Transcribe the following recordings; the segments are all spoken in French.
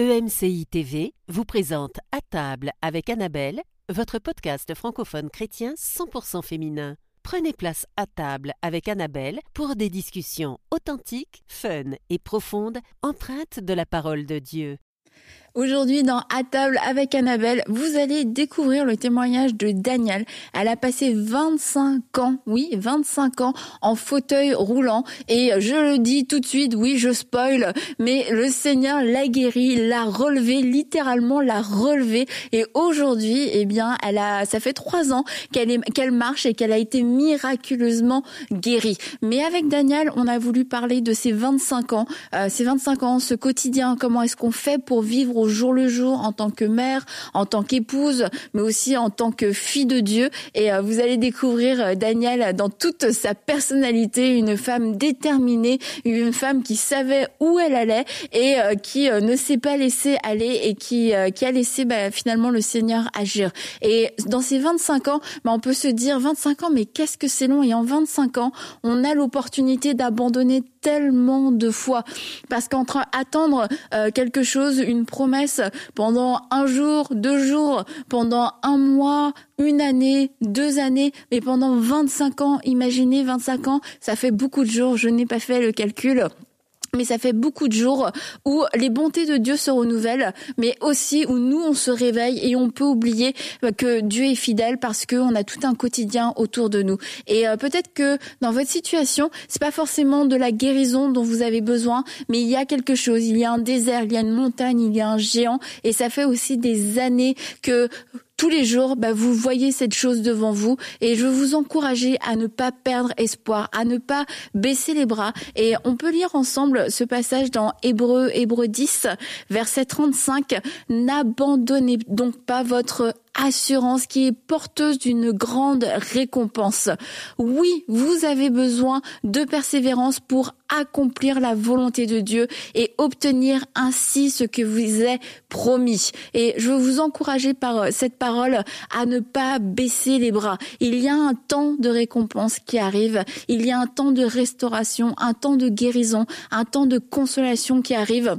EMCI TV vous présente À table avec Annabelle, votre podcast francophone chrétien 100% féminin. Prenez place à table avec Annabelle pour des discussions authentiques, fun et profondes, empreintes de la parole de Dieu. Aujourd'hui, dans À table avec Annabelle, vous allez découvrir le témoignage de Daniel. Elle a passé 25 ans, oui, 25 ans en fauteuil roulant. Et je le dis tout de suite, oui, je spoil, mais le Seigneur l'a guéri, l'a relevé, littéralement l'a relevé. Et aujourd'hui, eh bien, elle a, ça fait trois ans qu'elle est, qu'elle marche et qu'elle a été miraculeusement guérie. Mais avec Daniel, on a voulu parler de ces 25 ans, euh, ces 25 ans, ce quotidien, comment est-ce qu'on fait pour vivre au jour le jour en tant que mère, en tant qu'épouse, mais aussi en tant que fille de Dieu. Et euh, vous allez découvrir euh, Daniel dans toute sa personnalité, une femme déterminée, une femme qui savait où elle allait et euh, qui ne s'est pas laissée aller et qui, qui a laissé bah, finalement le Seigneur agir. Et dans ces 25 ans, bah, on peut se dire 25 ans, mais qu'est-ce que c'est long Et en 25 ans, on a l'opportunité d'abandonner tellement de fois. Parce qu'entre attendre quelque chose, une promesse pendant un jour, deux jours, pendant un mois, une année, deux années, mais pendant 25 ans, imaginez 25 ans, ça fait beaucoup de jours, je n'ai pas fait le calcul mais ça fait beaucoup de jours où les bontés de Dieu se renouvellent, mais aussi où nous on se réveille et on peut oublier que Dieu est fidèle parce qu'on a tout un quotidien autour de nous. Et euh, peut-être que dans votre situation, c'est pas forcément de la guérison dont vous avez besoin, mais il y a quelque chose, il y a un désert, il y a une montagne, il y a un géant, et ça fait aussi des années que tous les jours, bah, vous voyez cette chose devant vous et je vous encourager à ne pas perdre espoir, à ne pas baisser les bras. Et on peut lire ensemble ce passage dans Hébreu, Hébreu 10, verset 35. N'abandonnez donc pas votre assurance qui est porteuse d'une grande récompense. Oui, vous avez besoin de persévérance pour accomplir la volonté de Dieu et obtenir ainsi ce que vous est promis. Et je veux vous encourager par euh, cette parole à ne pas baisser les bras. Il y a un temps de récompense qui arrive. Il y a un temps de restauration, un temps de guérison, un temps de consolation qui arrive.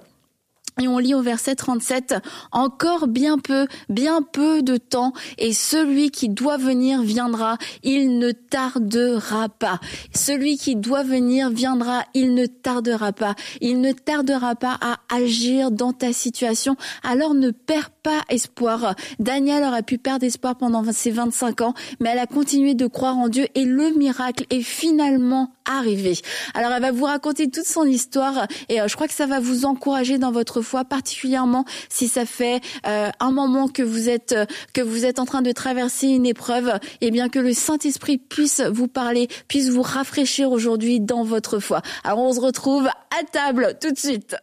Et on lit au verset 37, encore bien peu, bien peu de temps, et celui qui doit venir viendra, il ne tardera pas. Celui qui doit venir viendra, il ne tardera pas. Il ne tardera pas à agir dans ta situation. Alors ne perds pas espoir. Daniel aurait pu perdre espoir pendant ses 25 ans, mais elle a continué de croire en Dieu et le miracle est finalement arrivé. Alors elle va vous raconter toute son histoire et euh, je crois que ça va vous encourager dans votre particulièrement si ça fait euh, un moment que vous êtes euh, que vous êtes en train de traverser une épreuve, et bien que le Saint-Esprit puisse vous parler, puisse vous rafraîchir aujourd'hui dans votre foi. Alors on se retrouve à table tout de suite.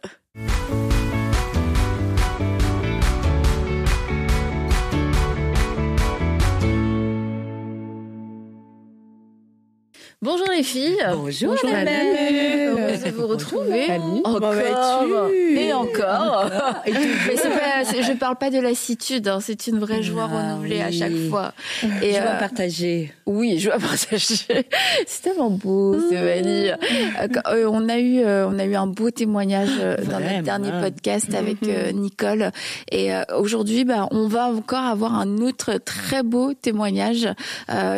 Bonjour les filles. Bonjour, Bonjour madame. Heureuse de vous retrouver. Annie. Encore et encore. Et. Mais pas, je parle pas de lassitude, hein, c'est une vraie joie Ah, renouvelée à chaque fois. Et Je euh, vais partager. oui, je vais partager. C'est tellement beau, Mmh. Stéphanie. Euh, euh, on a eu, euh, on a eu un beau témoignage euh, dans notre dernier podcast avec Mmh. Nicole. Et aujourd'hui, bah, on va encore avoir un autre très beau témoignage.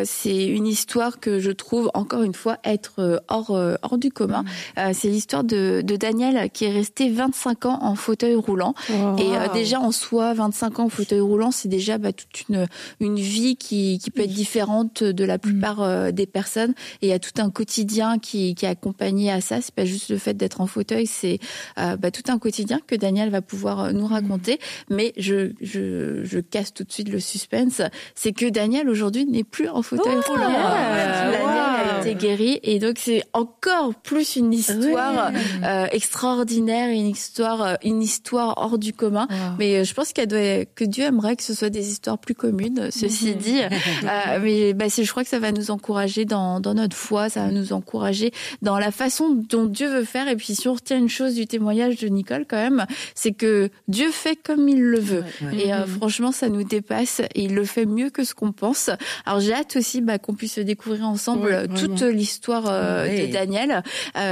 C'est une histoire que je trouve encore une fois être euh, hors, euh, hors du commun. Mmh. Euh, c'est l'histoire de, de Daniel qui est resté 25 ans en fauteuil roulant. Et euh, déjà en soi, 25 ans en fauteuil roulant, c'est déjà bah, toute une une vie qui qui peut être différente de la plupart euh, des personnes. Et il y a tout un quotidien qui qui est accompagné à ça. C'est pas juste le fait d'être en fauteuil, c'est euh, bah, tout un quotidien que Daniel va pouvoir nous raconter. Mais je je je casse tout de suite le suspense. C'est que Daniel aujourd'hui n'est plus en fauteuil roulant. yeah. Daniel Wow. Été guéri et donc c'est encore plus une histoire Ouais. euh, extraordinaire, une histoire, euh, une histoire hors du commun. Mais euh, je pense qu'elle doit, que Dieu aimerait que ce soit des histoires plus communes. Ceci dit, Euh, mais bah, je crois que ça va nous encourager dans, dans notre foi, ça va nous encourager dans la façon dont Dieu veut faire. Et puis si on retient une chose du témoignage de Nicole quand même, c'est que Dieu fait comme il le veut. Ouais, ouais. Et euh, franchement, ça nous dépasse et il le fait mieux que ce qu'on pense. Alors j'ai hâte aussi bah, qu'on puisse découvrir ensemble Ouais, toute l'histoire de Daniel.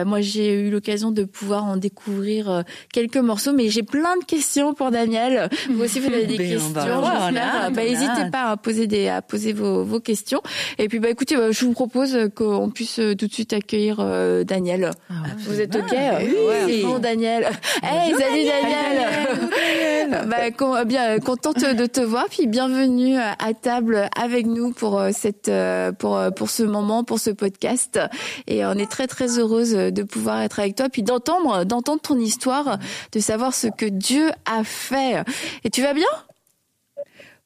moi, j'ai eu l'occasion de pouvoir en découvrir quelques morceaux, mais j'ai plein de questions pour Daniel. Vous aussi, vous avez des ben, questions. Bah, n'hésitez pas à poser des, à poser vos, vos questions. Et puis, bah, écoutez, je vous propose qu'on puisse tout de suite accueillir Daniel. Ah vous êtes ok Oui. Bon, Daniel. Hey, salut Daniel. bah, bien contente de te voir. Puis bienvenue à table avec nous pour euh, cette, euh, pour euh, pour ce moment, pour ce podcast. Et on est très très heureuse de pouvoir être avec toi, puis d'entendre d'entendre ton histoire, de savoir ce que Dieu a fait. Et tu vas bien?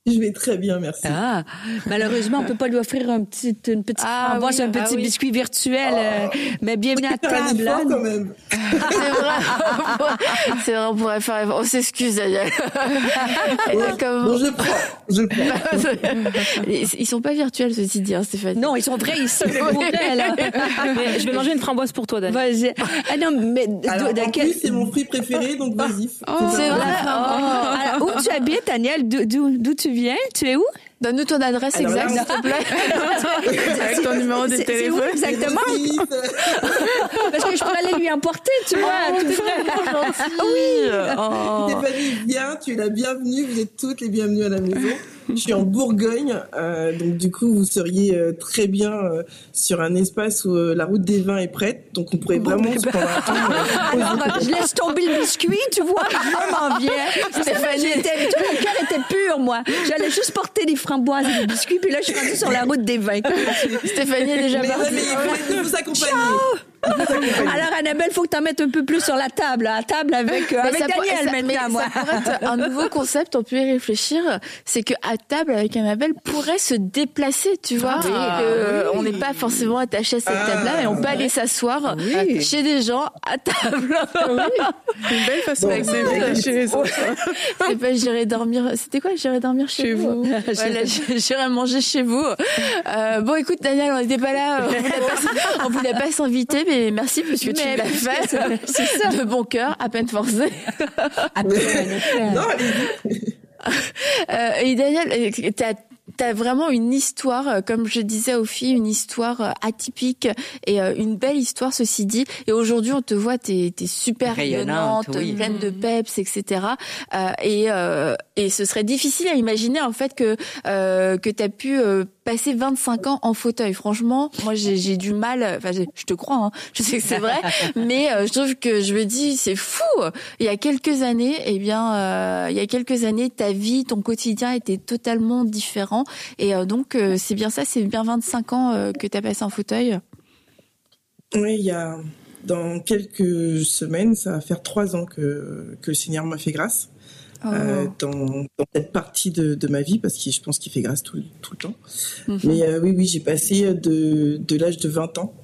Je vais très bien, merci. Ah, malheureusement, on peut pas lui offrir un petit, une petite ah, un petit ah biscuit virtuel, euh, mais bienvenue à table. Hein. quand même. C'est vrai. C'est vrai, on pourrait faire. On s'excuse, Daniel. Comme... Bon, je prends. Je prends. ils sont pas virtuels, ceci dit, hein, Stéphane. Non, ils sont vrais. Ils sont vrais. Là. je vais manger une framboise pour toi, Daniel. Vas-y. Ah non, mais Alors, en plus, c'est mon fruit préféré, donc vas-y. Oh, c'est vrai. Oh. Alors, où tu habites, Daniel? D'où tu viens Tu es où? Donne-nous ton adresse exacte, s'il te plaît. Avec ton numéro de téléphone. Où exactement? Parce que je pourrais aller lui emporter, tu vois, oh, tout frais. Oui. Oh. Stéphanie, viens, tu es la bienvenue. Vous êtes toutes les bienvenues à la maison. Je suis en Bourgogne, euh, donc du coup vous seriez euh, très bien euh, sur un espace où la route des vins est prête, donc on pourrait vraiment se prendre un temps. je laisse tomber le biscuit, tu vois, je m'en viens. Stéphanie, mon cœur était pur, moi. J'allais juste porter des framboises et des biscuits, puis là je suis rendue sur la route des vins. Stéphanie est déjà partie. Vous accompagner. Alors Annabelle, faut que tu en mettes un peu plus sur la table, à table avec, euh, avec Daniel maintenant. moi. Ça pourrait être un nouveau concept, on peut y réfléchir, c'est que à table avec Annabelle pourrait se déplacer, tu vois, ah, euh, on n'est pas forcément attaché à cette ah, table-là et on peut aller s'asseoir chez des gens à table. Une belle façon bon, chez les autres. C'est pas j'irai dormir, c'était quoi J'irai dormir chez, vous. j'irai manger chez vous. Euh, bon écoute Daniel, on n'était pas là, on voulait pas s'inviter merci parce que tu l'as fait. C'est ça. De bon cœur, à peine forcé. à peine. non, euh, et Daniel, t'as T'as vraiment une histoire, euh, comme je disais aux filles, une histoire euh, atypique et une belle histoire, ceci dit. Et aujourd'hui, on te voit, t'es es super rayonnante, pleine de peps, etc. et, et ce serait difficile à imaginer en fait que que t'as pu passer 25 ans en fauteuil. Franchement, moi j'ai du mal. Enfin, je te crois, hein, je sais que c'est vrai, mais euh, je trouve que je me dis c'est fou. Il y a quelques années, eh bien, euh, il y a quelques années, ta vie, ton quotidien était totalement différent. Et euh, donc c'est bien ça, c'est bien 25 ans que tu as passé en fauteuil. Oui, il y a dans quelques semaines, ça va faire trois ans que que le Seigneur m'a fait grâce. Euh, oh. dans, cette partie de, de, ma vie parce que je pense qu'il fait grâce tout, tout le temps. Mhm. Mais euh, oui, oui, j'ai passé de, de l'âge de 20 ans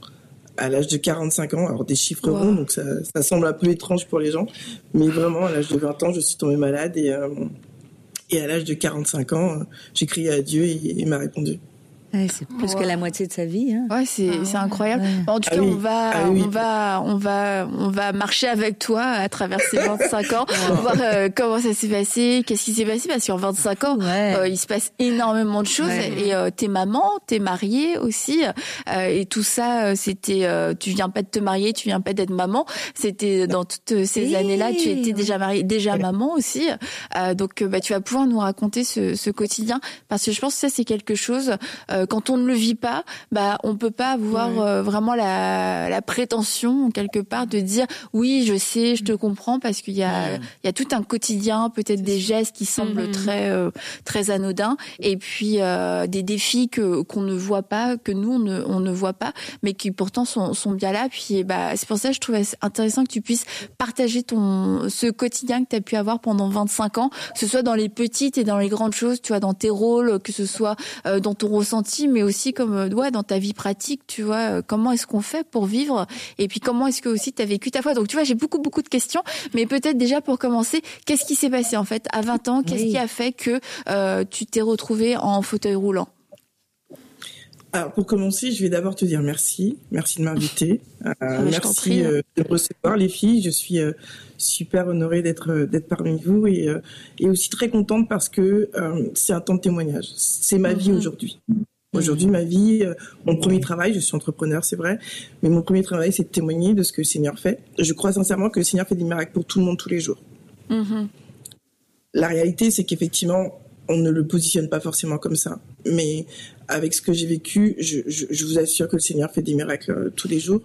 à l'âge de 45 ans. Alors des chiffres ronds, donc ça, ça, semble un peu étrange pour les gens, mais vraiment à l'âge de 20 ans, je suis tombée malade et euh, et à l'âge de 45 ans, j'ai crié à Dieu et il m'a répondu c'est plus que la moitié de sa vie. Hein. Ouais, c'est ah, c'est incroyable. En tout ah cas, on va ah on va on va on va marcher avec toi à travers ces 25 ans, voir euh, comment ça s'est passé, qu'est-ce qui s'est passé parce qu'en 25 ans, euh, il se passe énormément de choses. Et euh, t'es maman, t'es mariée aussi euh, et tout ça c'était tu viens pas de te marier, tu viens pas d'être maman, c'était dans toutes ces années-là, tu étais déjà mariée, déjà maman aussi. donc bah tu vas pouvoir nous raconter ce, ce quotidien parce que je pense que ça c'est quelque chose euh, quand on ne le vit pas, bah on peut pas avoir euh, vraiment la, la, prétention quelque part de dire oui je sais, je te comprends parce qu'il y a il y a tout un quotidien, peut-être des gestes qui semblent mm-hmm. très euh, très anodins et puis des défis que qu'on ne voit pas, que nous on ne, on ne voit pas, mais qui pourtant sont, sont bien là. Puis bah c'est pour ça que je trouve intéressant que tu puisses partager ton ce quotidien que tu as pu avoir pendant 25 ans, que ce soit dans les petites et dans les grandes choses, tu vois, dans tes rôles, que ce soit dans ton ressenti mais aussi comme euh, ouais, dans ta vie pratique, tu vois, euh, comment est-ce qu'on fait pour vivre Et puis comment est-ce que aussi tu as vécu ta foi Donc tu vois, j'ai beaucoup beaucoup de questions, mais peut-être déjà pour commencer, qu'est-ce qui s'est passé en fait à 20 ans? Qu'est-ce qui a fait que euh, tu t'es retrouvé en fauteuil roulant? Alors pour commencer, je vais d'abord te dire merci, merci de m'inviter, merci de me recevoir les filles. Je suis super honorée d'être d'être parmi vous et, et aussi très contente parce que c'est un temps de témoignage. C'est ma vie mhm. aujourd'hui. Aujourd'hui, ma vie, euh, mon premier travail, je suis entrepreneur, c'est vrai, mais mon premier travail, c'est de témoigner de ce que le Seigneur fait. Je crois sincèrement que le Seigneur fait des miracles pour tout le monde tous les jours. Mm-hmm. La réalité, c'est qu'effectivement, on ne le positionne pas forcément comme ça. Mais avec ce que j'ai vécu, je, vous assure que le Seigneur fait des miracles euh, tous les jours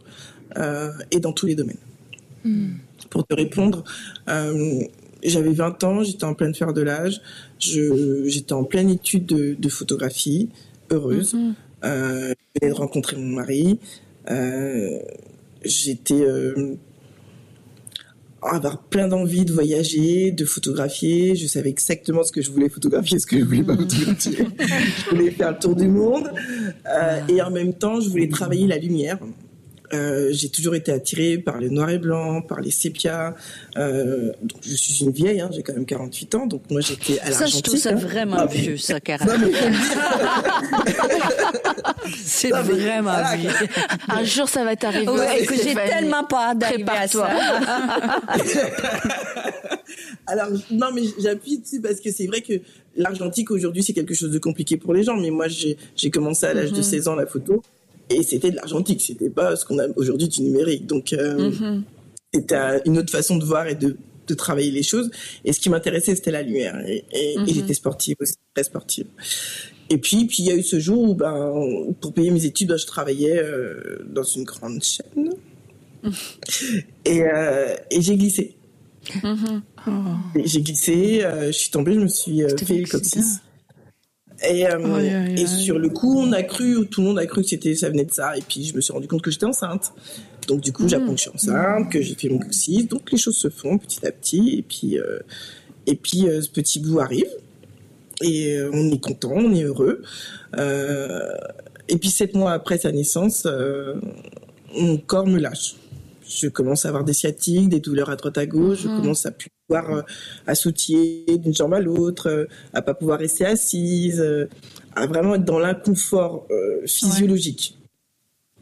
euh, et dans tous les domaines. Mm. Pour te répondre, j'avais 20 ans, j'étais en pleine fer de l'âge, j'étais en pleine étude de photographie heureuse. Mhm. Euh, je venais de rencontrer mon mari. Euh, j'étais euh, avoir plein d'envie de voyager, de photographier. Je savais exactement ce que je voulais photographier, ce que je voulais pas photographier. je voulais faire le tour du monde. et en même temps, je voulais travailler la lumière. Euh, j'ai toujours été attirée par le noir et blanc, par les sépias. Euh, donc je suis une vieille, hein, j'ai quand même 48 ans, donc moi j'étais à l'argentique. Ça, je trouve ça vraiment ah, vieux, ça, carrément. C'est vraiment vieux. Un jour, ça va t'arriver. Ouais, que j'ai tellement pas d'arriver à ça. Alors, non, mais j'appuie dessus parce que c'est vrai que l'argentique aujourd'hui, c'est quelque chose de compliqué pour les gens. Mais moi, j'ai commencé à l'âge de 16 mhm. ans la photo et c'était de l'argentique, c'était pas ce qu'on a aujourd'hui du numérique. Donc euh, mhm. c'était une autre façon de voir et de, de, travailler les choses. Et ce qui m'intéressait, c'était la lumière. Et, et, mhm. j'étais sportive aussi, très sportive. Et puis, puis il y a eu ce jour où, ben, pour payer mes études, ben, je travaillais euh, dans une grande chaîne. Et, euh, et j'ai glissé. J'ai glissé, je suis tombée, je me suis fait le coccyx. Et, euh, et sur le coup, on a cru, tout le monde a cru que c'était, ça venait de ça. Et puis, je me suis rendu compte que j'étais enceinte. Donc, du coup, j'apprends que je suis enceinte, que j'ai fait mon coccyx. Donc, les choses se font petit à petit. Et puis, euh, et puis, euh, ce petit bout arrive. Et on est content, on est heureux. et puis, sept mois après sa naissance, mon corps me lâche je commence à avoir des sciatiques, des douleurs à droite à gauche, je mhm. commence à plus pouvoir euh, à sautiller d'une jambe à l'autre, euh, à pas pouvoir rester assise, euh, à vraiment être dans l'inconfort physiologique.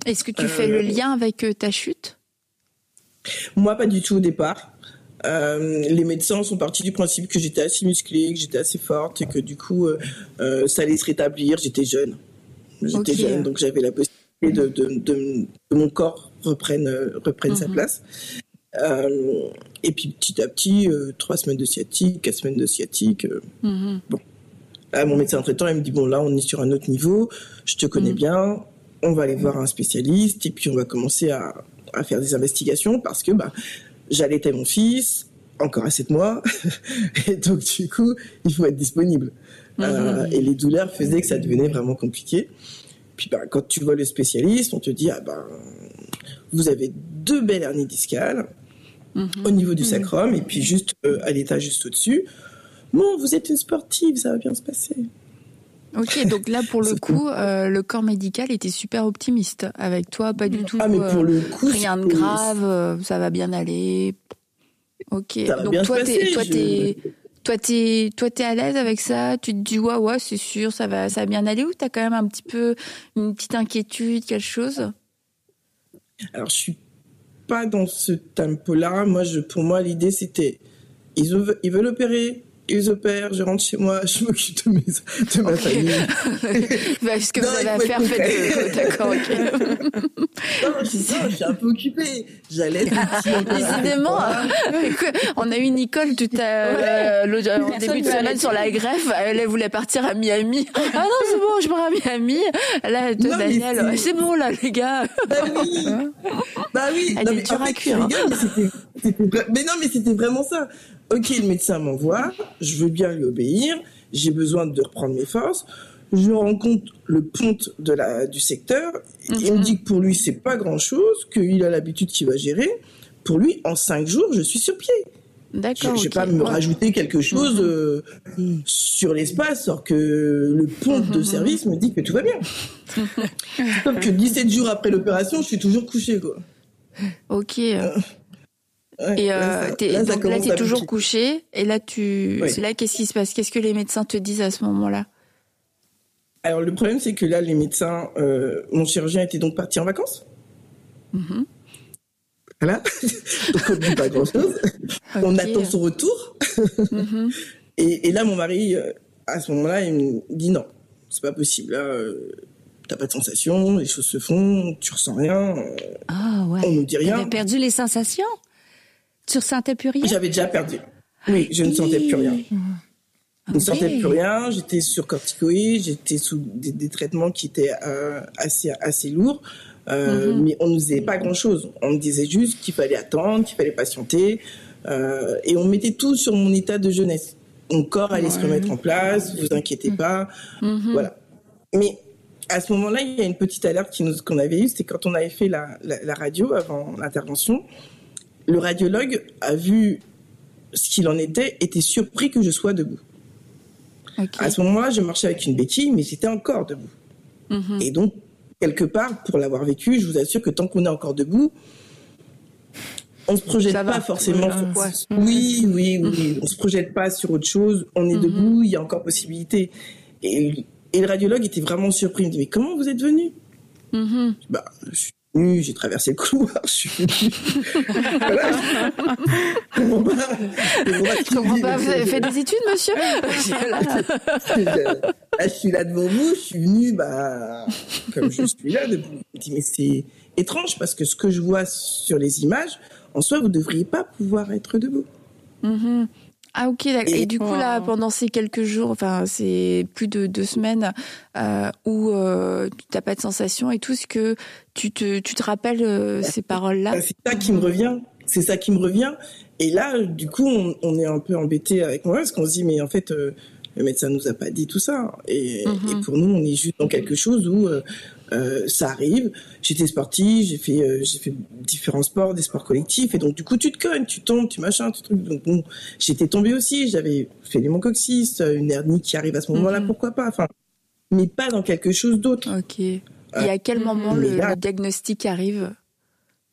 Est-ce que tu fais le lien avec ta chute? Moi, pas du tout au départ. les médecins sont partis du principe que j'étais assez musclée, que j'étais assez forte et que du coup, ça allait se rétablir. J'étais jeune. J'étais jeune, donc j'avais la possibilité de, de, mon corps reprenne, reprenne sa mhm. place. Euh, et puis petit à petit, euh, trois semaines de sciatique, quatre semaines de sciatique. Euh, mhm. Bon. mon médecin traitant, il me dit bon là, on est sur un autre niveau. Je te connais mhm. bien. On va aller voir un spécialiste et puis on va commencer à, à faire des investigations parce que bah j'allaitais mon fils encore à sept mois et donc du coup il faut être disponible. et les douleurs faisaient que ça devenait vraiment compliqué. Puis bah, quand tu vois le spécialiste, on te dit ah ben vous avez deux belles hernies discales mhm. au niveau du sacrum et puis juste euh, à l'étage juste au-dessus. Bon, vous êtes une sportive, ça va bien se passer. Ok, donc là pour le coup, euh, le corps médical était super optimiste avec toi, pas du tout. Ah mais pour le coup, rien de grave, ça va bien aller. Ok, donc toi, t'es, toi, t'es, toi, t'es, toi, t'es à l'aise avec ça? Tu te dis ouais, ouais, c'est sûr, ça va, ça va bien aller ou t'as quand même un petit peu une petite inquiétude, quelque chose? Alors, je suis pas dans ce tempo-là. Moi, je, pour moi, l'idée c'était, ils, ils veulent opérer, ils opèrent, je rentre chez moi, je m'occupe de, mes, de ma famille. bah, ce que vous avez à faire, faites D'accord, ok. non, je, je suis un peu occupée. J'allais Décidément, on a eu Nicole tout à euh, le début de semaine sur la greffe. Elle voulait partir à Miami. Ah non, c'est bon, je pars à Miami. Là, de Daniel, c'est bon là, les gars. Bah oui. bah oui. Elle non, est dure à cuire. mais non, mais c'était vraiment ça ok, le médecin m'envoie, je veux bien lui obéir, j'ai besoin de reprendre mes forces. Je rencontre le ponte de la, du secteur. Il me mhm. dit que pour lui, c'est pas grand chose, qu'il a l'habitude qu'il va gérer. Pour lui, en cinq jours, je suis sur pied. D'accord. Je, ne vais pas me rajouter quelque chose mhm. euh, sur l'espace, alors que le ponte de mhm. service me dit que tout va bien. Sauf que 17 jours après l'opération, je suis toujours couché, quoi. Ok. Euh, et euh, là, donc là, t'es toujours couché. Et là, tu, c'est là, qu'est-ce qui se passe? Qu'est-ce que les médecins te disent à ce moment-là? Alors, le problème, c'est que là, les médecins, euh, mon chirurgien était donc parti en vacances. Mm-hmm. Voilà. donc, on ne dit pas grand-chose. On attend son retour. Mm-hmm. et, là, mon mari, euh, à ce moment-là, il me dit non. c'est pas possible. Là, euh, t'as pas de sensation, les choses se font, tu ressens rien. euh, Ah ouais. On nous dit rien. T'avais perdu les sensations? Tu ressentais plus rien? J'avais déjà perdu. Oui, je ne sentais plus rien. Je ne sentais plus rien. J'étais sur corticoïdes, j'étais sous des, des traitements qui étaient euh, assez assez lourds. Euh, Mhm. Mais on nous disait pas grand chose. On me disait juste qu'il fallait attendre, qu'il fallait patienter, euh, et on mettait tout sur mon état de jeunesse. Mon corps allait se remettre en place. Vous inquiétez pas. Mhm. Voilà. Mais à ce moment-là, il y a une petite alerte qu'on avait eue, c'était quand on avait fait la, la, la radio avant l'intervention. Le radiologue a vu ce qu'il en était, était surpris que je sois debout. À ce moment-là, je marchais avec une béquille, mais j'étais encore debout. Mhm. Et donc, quelque part, pour l'avoir vécu, je vous assure que tant qu'on est encore debout, on se projette Ça va. pas forcément sur... Ouais. Oui, oui, oui. On se projette pas sur autre chose. On est debout, il y a encore possibilité. Et, et le radiologue était vraiment surpris. Il me dit, mais comment vous êtes venu? Mhm. bah, je suis j'ai traversé le couloir, je suis venu. fait des études, monsieur je, là, je suis là devant vous, je suis venu, bah, comme je suis là debout. Je me dis, mais c'est étrange parce que ce que je vois sur les images, en soi, vous devriez pas pouvoir être debout. Mhm. Ah ok, d'accord. Et, Et- du coup là, pendant ces quelques jours, enfin c'est plus de deux semaines euh, où euh, tu n'as pas de sensation et tout, ce que tu te, tu te rappelles euh, ces paroles-là? Bah, C'est ça qui me revient. C'est ça qui me revient. Et là, du coup, on, on est un peu embêté avec moi parce qu'on se dit, mais en fait, euh, le médecin nous a pas dit tout ça. Et, Mhm. et pour nous, on est juste dans quelque chose où euh, ça arrive. J'étais sportive, j'ai fait, euh, j'ai fait différents sports, des sports collectifs, et donc du coup, tu te cognes, tu tombes, tu machin, tu truc. Donc bon, j'étais tombée aussi. J'avais fait l'hémococcyste, euh, une hernie qui arrive à ce moment-là, Mhm. pourquoi pas. Enfin, mais pas dans quelque chose d'autre. Ok. Et à quel moment le, là- le diagnostic arrive?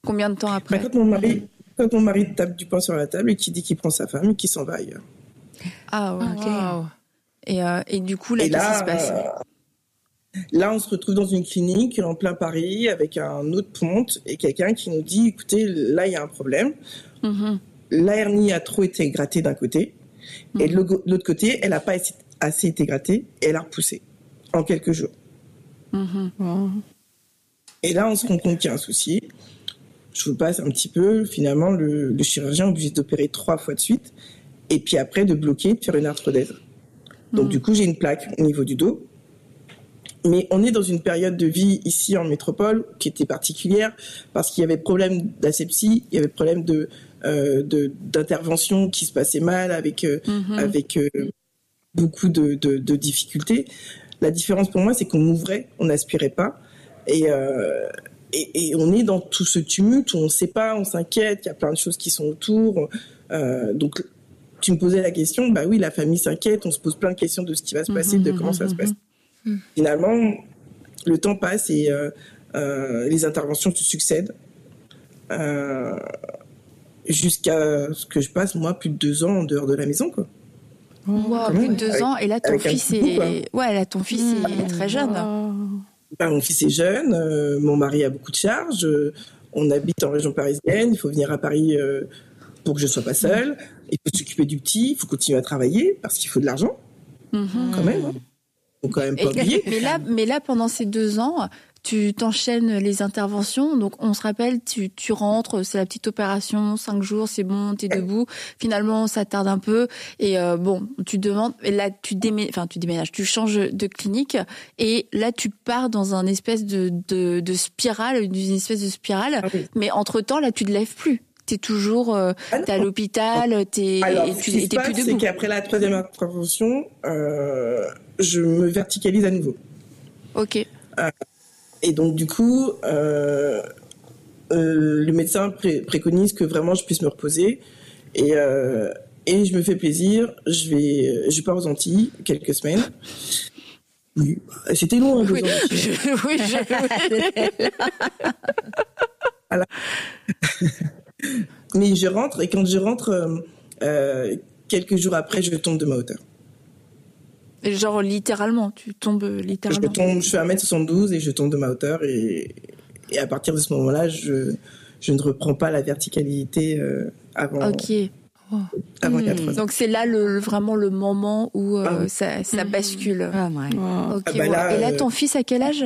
Combien de temps Bah, après? quand mon mari, quand mon mari tape du poing sur la table et qui dit qu'il prend sa femme et qu'il s'en va ailleurs. Ah ouais, ok. Waouh. Et, euh, et du coup là, qu'est-ce qui se passe? euh, là, on se retrouve dans une clinique en plein Paris avec un autre ponte et quelqu'un qui nous dit, écoutez, là, il y a un problème. Mhm. La hernie a trop été grattée d'un côté et de l'autre côté, elle n'a pas assez- été grattée et elle a repoussé en quelques jours. Mhm. Et là, on se rend compte qu'il y a un souci. Je vous passe un petit peu. Finalement, le, le chirurgien est obligé d'opérer trois fois de suite. Et puis après, de bloquer, de faire une arthrodèse. Donc, Mhm. du coup, j'ai une plaque au niveau du dos. Mais on est dans une période de vie ici en métropole qui était particulière parce qu'il y avait problème d'asepsie, il y avait problème de euh, d'intervention qui se passait mal avec euh, Mhm. avec euh, beaucoup de, de, de difficultés. La différence pour moi, c'est qu'on m'ouvrait, on n'aspirait pas, et, euh, et, et on est dans tout ce tumulte où on ne sait pas, on s'inquiète, il y a plein de choses qui sont autour. Euh, donc, tu me posais la question, bah oui, la famille s'inquiète, on se pose plein de questions de ce qui va se passer, de comment ça se passe. Finalement, le temps passe et euh, euh, les interventions se succèdent. Euh, jusqu'à ce que je passe, moi, plus de deux ans en dehors de la maison, quoi. Wow, plus de deux avec- ans et là ton fils est ouais là ton fils est très jeune. Bah, mon fils est jeune, euh, mon mari a beaucoup de charges, euh, on habite en région parisienne, il faut venir à Paris euh, pour que je sois pas seule, il faut s'occuper du petit, il faut continuer à travailler parce qu'il faut de l'argent Mhm. quand même. Hein. Faut quand même pas Et- oublier. mais là, mais là, pendant ces deux ans, tu t'enchaînes les interventions. Donc, on se rappelle, tu, tu rentres, c'est la petite opération, cinq jours, c'est bon, t'es debout. Finalement, ça tarde un peu. Et euh, bon, tu demandes, et là, tu déménages, enfin, tu déménages, tu changes de clinique. Et là, tu pars dans un espèce de, de, de spirale, d'une espèce de spirale. Ah oui. Mais entre-temps, là, tu te lèves plus. T'es toujours, euh, Ah t'es à l'hôpital, t'es, Alors, et ce tu qui se passe, plus c'est debout. qu'après la troisième intervention, euh, je me verticalise à nouveau. Ok. Et donc, du coup, euh, euh, le médecin pré- préconise que vraiment je puisse me reposer. Et, euh, et je me fais plaisir. Je vais, je pars aux Antilles quelques semaines. Oui, c'était long, hein, Oui, ans je- oui, je- Mais je rentre et quand je rentre, euh, euh, quelques jours après, je tombe de ma hauteur. Genre littéralement, tu tombes Je littéralement. tombe, je fais 1m72 et je tombe de ma hauteur et, et à partir de ce moment-là, je, je ne reprends pas la verticalité euh, avant. Ok. Avant il y a trois ans. Donc c'est là le, vraiment le moment où euh, Ah ça, ça Mhm. bascule. Ah, ouais. Wow. Ah bah ouais. Et là, euh, ton fils à quel âge?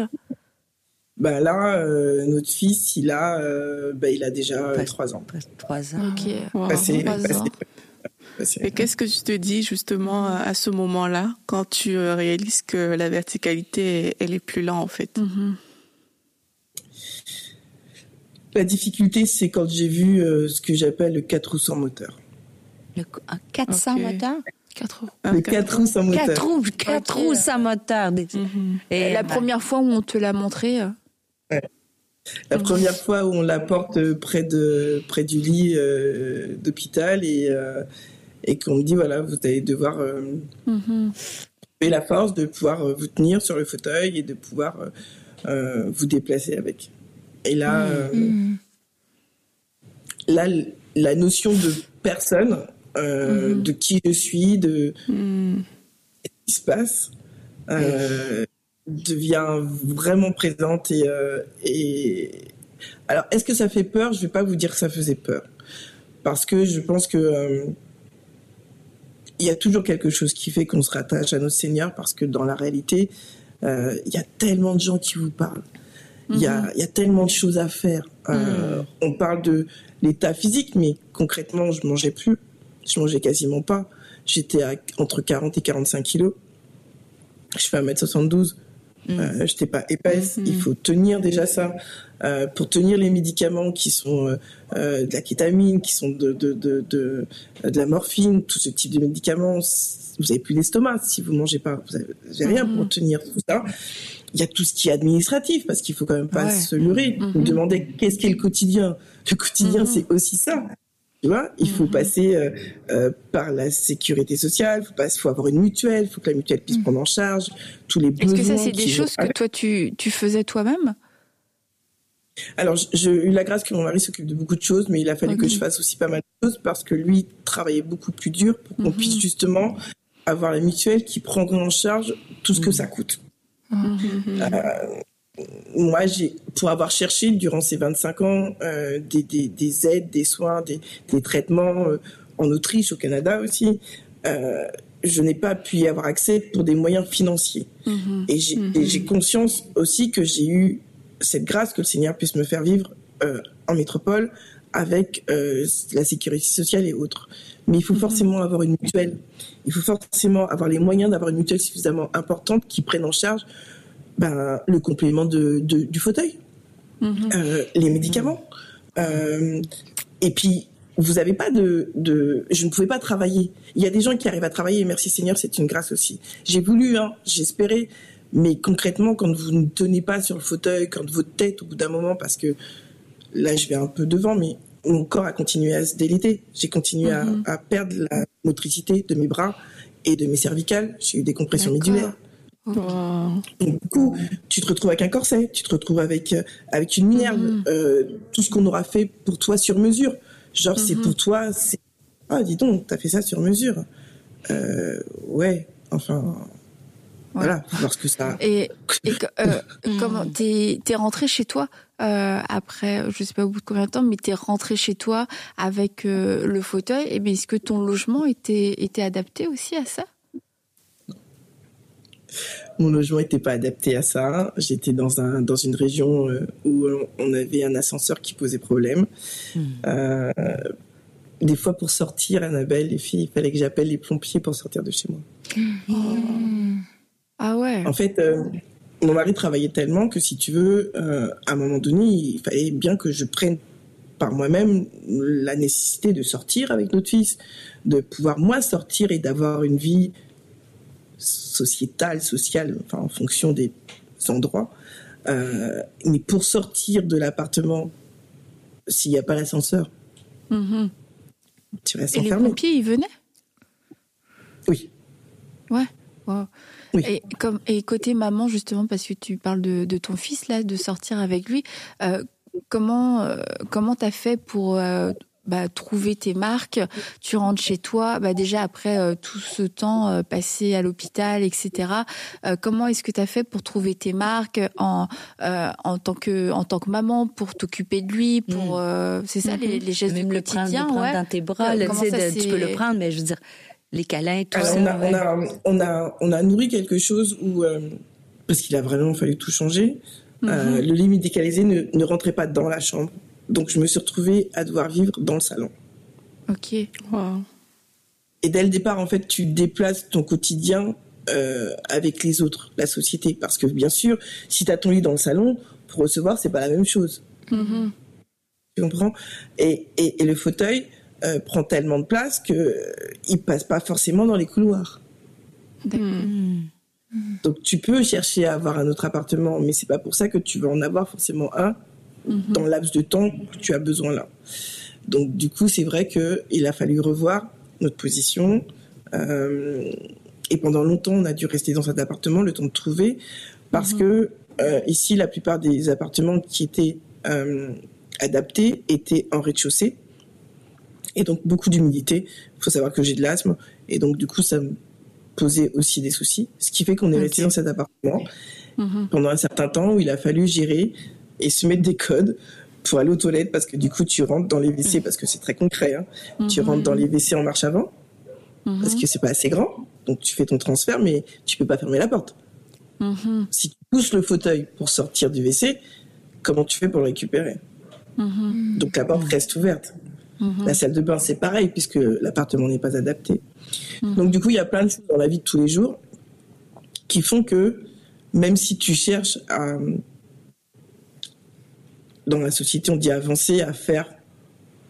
Bah là, euh, notre fils, il a, euh, bah, il a déjà euh, trois ans. Trois ans. Ok. Wow. Passé, passé. Et qu'est-ce que tu te dis justement à à ce moment-là, quand tu euh, réalises que la verticalité, elle est plus là en fait? Mhm. La difficulté, c'est quand j'ai vu euh, ce que j'appelle le 4 roues sans moteur. Le, un 400 Ok. moteur? 4 ans. Un le quatre- 4 roues sans moteur. 4 roues, 4 Ok. roues sans moteur. Et la bah, première fois où on te l'a montré, euh, La première fois où on la porte près de près du lit euh, d'hôpital et euh, et qu'on me dit voilà vous allez devoir euh, mhm. trouver la force de pouvoir euh, vous tenir sur le fauteuil et de pouvoir vous déplacer avec. Et là Mhm. là la notion de personne, Mhm. de qui je suis, de ce qui se passe, devient vraiment présente et, euh, et alors est-ce que ça fait peur? Je vais pas vous dire que ça faisait peur parce que je pense que euh, il y a toujours quelque chose qui fait qu'on se rattache à notre Seigneur parce que dans la réalité euh, il y a tellement de gens qui vous parlent. Il y, a, il y a tellement de choses à faire. Euh, On parle de l'état physique, mais concrètement, je mangeais plus. Je mangeais quasiment pas. J'étais entre 40 et 45 kilos. Je fais 1m72. Euh, j'étais pas épaisse. Il faut tenir déjà ça. Euh, pour tenir les médicaments qui sont euh, euh, de la kétamine, qui sont de, de, de, de, de la morphine, tout ce type de médicaments, vous avez plus d'estomac si vous mangez pas. Vous avez, vous avez rien pour tenir tout ça. Il y a tout ce qui est administratif parce qu'il faut quand même pas Ouais. se leurrer. Vous me demandez qu'est-ce qu'est le quotidien? Le quotidien, c'est aussi ça. Tu vois, il faut passer euh, euh, par la sécurité sociale, faut pas, faut avoir une mutuelle, faut que la mutuelle puisse prendre en charge tous les est-ce besoins. que ça, c'est des choses que toi, tu, tu faisais toi-même? Alors, j'ai eu la grâce que mon mari s'occupe de beaucoup de choses, mais il a fallu que je fasse aussi pas mal de choses parce que lui travaillait beaucoup plus dur pour qu'on Mhm. puisse justement avoir la mutuelle qui prendrait en charge tout ce que ça coûte. Euh, moi, j'ai, pour avoir cherché durant ces 25 ans euh, des, des, des aides, des soins, des, des traitements euh, en Autriche, au Canada aussi, euh, je n'ai pas pu y avoir accès pour des moyens financiers. Et j'ai et j'ai conscience aussi que j'ai eu cette grâce que le Seigneur puisse me faire vivre en métropole avec la sécurité sociale et autres. Mais il faut forcément avoir une mutuelle. Il faut forcément avoir les moyens d'avoir une mutuelle suffisamment importante qui prenne en charge ben, le complément de, de- du fauteuil, euh, les médicaments. Euh, et puis, vous n'avez pas de, de... Je ne pouvais pas travailler. Il y a des gens qui arrivent à travailler, et merci Seigneur, c'est une grâce aussi. J'ai voulu, hein, j'espérais, mais concrètement, quand vous ne tenez pas sur le fauteuil, quand votre tête, au bout d'un moment, parce que là, je vais un peu devant, mais mon corps a continué à se déliter. J'ai continué à, à perdre la motricité de mes bras et de mes cervicales. J'ai eu des compressions médulaires. Wow. Donc, du coup, tu te retrouves avec un corset, tu te retrouves avec euh, avec une minerve, Mhm. euh, tout ce qu'on aura fait pour toi sur mesure. Genre, c'est Mhm. pour toi, c'est ah dis donc, t'as fait ça sur mesure. Euh, ouais, enfin, voilà, faut voir ce que ça. Et, et comment t'es t'es rentré chez toi euh, après, je sais pas au bout de combien de temps, mais t'es rentré chez toi avec euh, le fauteuil. Et bien, est-ce que ton logement était était adapté aussi à ça? Mon logement n'était pas adapté à ça. J'étais dans un dans une région euh, où on- on avait un ascenseur qui posait problème. Euh, des fois, pour sortir, Annabelle, les filles, il fallait que j'appelle les pompiers pour sortir de chez moi. Ah ouais. En fait, euh, mon mari travaillait tellement que si tu veux, euh, à un moment donné, il fallait bien que je prenne par moi-même la nécessité de sortir avec notre fils, de pouvoir moi sortir et d'avoir une vie sociétale, sociale, enfin en fonction des endroits. Euh, mais pour sortir de l'appartement, s'il n'y a pas l'ascenseur, Mhm. tu restes Et les pompiers, ils venaient? Oui. Ouais. Wow. Oui. Et, comme, et côté maman, justement, parce que tu parles de, de ton fils, là, de sortir avec lui, euh, comment euh, comment t'as fait pour... euh, bah, trouver tes marques. Tu rentres chez toi, bah, déjà après euh, tout ce temps euh, passé à l'hôpital, etc. Euh, comment est-ce que tu as fait pour trouver tes marques en en tant que en tant que maman pour t'occuper de lui, pour mm. c'est ça les, les, gestes Même du quotidien, le prendre, le prendre dans tes bras, tu peux le prendre, mais je veux dire les câlins, tout ça. On a, on a, on a, on a nourri quelque chose où parce qu'il a vraiment fallu tout changer. Mm-hmm. le lit médicalisé ne, ne rentrait pas dans la chambre. Donc je me suis retrouvée à devoir vivre dans le salon. Ok. Et dès le départ, en fait, tu déplaces ton quotidien euh, avec les autres, la société. Parce que bien sûr, si tu as ton lit dans le salon, pour recevoir, c'est pas la même chose. Mm-hmm. Tu comprends? Et, et, le fauteuil euh, prend tellement de place que euh, il passe pas forcément dans les couloirs. Mm. Donc tu peux chercher à avoir un autre appartement, mais c'est pas pour ça que tu vas en avoir forcément un Mhm. dans le laps de temps que tu as besoin là. Donc du coup, c'est vrai qu'il a fallu revoir notre position. Euh, et pendant longtemps, on a dû rester dans cet appartement le temps de trouver, parce mhm. que euh, ici, la plupart des appartements qui étaient euh, adaptés étaient en rez-de-chaussée, et donc beaucoup d'humidité. Il faut savoir que j'ai de l'asthme, et donc du coup, ça me posait aussi des soucis, ce qui fait qu'on est resté dans cet appartement mhm. pendant un certain temps où il a fallu gérer et se mettre des codes pour aller aux toilettes parce que du coup tu rentres dans les WC parce que c'est très concret. Hein. Tu mhm. rentres dans les WC en marche avant parce que c'est pas assez grand. Donc tu fais ton transfert mais tu peux pas fermer la porte. Mhm. Si tu pousses le fauteuil pour sortir du WC, comment tu fais pour le récupérer? Donc la porte reste ouverte. La salle de bain c'est pareil puisque l'appartement n'est pas adapté. Donc du coup il y a plein de choses dans la vie de tous les jours qui font que même si tu cherches à dans la société, on dit avancer, à faire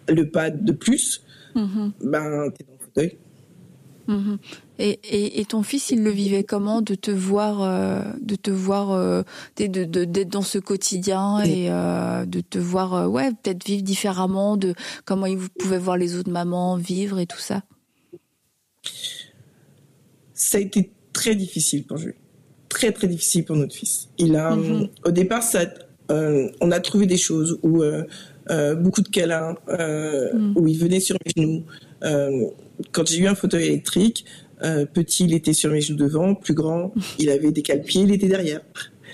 le pas de plus, mhm. ben, t'es dans le fauteuil. Mhm. Et, et, ton fils, il le vivait comment de te voir, euh, de te voir, euh, d'être de, dans ce quotidien et euh, de te voir, ouais, peut-être vivre différemment, de comment il pouvait voir les autres mamans vivre et tout ça? Ça a été très difficile pour lui, très très difficile pour notre fils. Il a, mhm. au départ, ça on a trouvé des choses où euh, euh, beaucoup de câlins, mm. où il venait sur mes genoux. quand j'ai eu un fauteuil électrique, petit, il était sur mes genoux devant, plus grand, il avait des cale-pieds, il était derrière.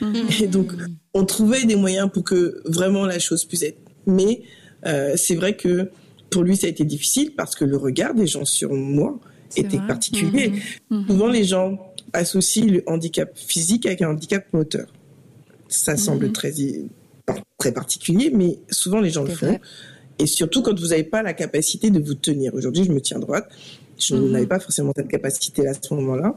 Mm. Et donc, on trouvait des moyens pour que vraiment la chose puisse être. Mais c'est vrai que pour lui, ça a été difficile parce que le regard des gens sur moi était particulier. Mm-hmm. Souvent, les gens associent le handicap physique avec un handicap moteur. Ça semble mhm. très, très particulier, mais souvent les gens le font. Et surtout quand vous n'avez pas la capacité de vous tenir. Aujourd'hui, je me tiens droite. Je mhm. n'avais pas forcément cette capacité à ce moment-là.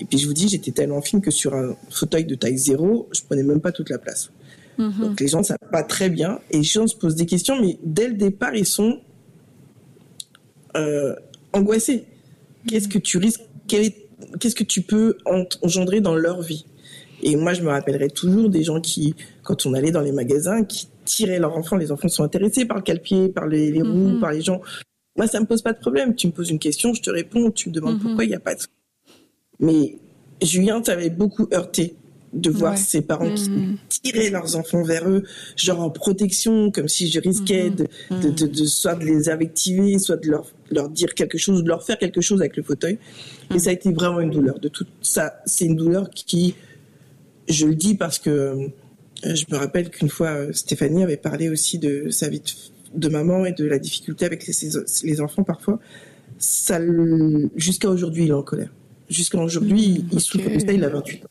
Et puis je vous dis, j'étais tellement fine que sur un fauteuil de taille zéro, je prenais même pas toute la place. Mhm. Donc les gens ne savent pas très bien et les gens se posent des questions, mais dès le départ, ils sont euh, angoissés. Qu'est-ce que tu risques? Qu'est-ce que tu peux engendrer dans leur vie? Et moi, je me rappellerai toujours des gens qui, quand on allait dans les magasins, qui tiraient leurs enfants. Les enfants sont intéressés par le calpier, par les, roues, mhm. par les gens. Moi, ça me pose pas de problème. Tu me poses une question, je te réponds. Tu me demandes mhm. pourquoi, il n'y a pas de. Mais Julien t'avait beaucoup heurté de voir ses parents qui mhm. tiraient leurs enfants vers eux, genre en protection, comme si je risquais de, de, de, soit de les invectiver, soit de leur, leur dire quelque chose, de leur faire quelque chose avec le fauteuil. Et ça a été vraiment une douleur. De tout ça, c'est une douleur qui je le dis parce que euh, je me rappelle qu'une fois euh, Stéphanie avait parlé aussi de sa vie de, maman et de la difficulté avec les, enfants parfois. Ça, jusqu'à aujourd'hui, il est en colère. Jusqu'à aujourd'hui, il, souffre de ça. Il a 28 ans.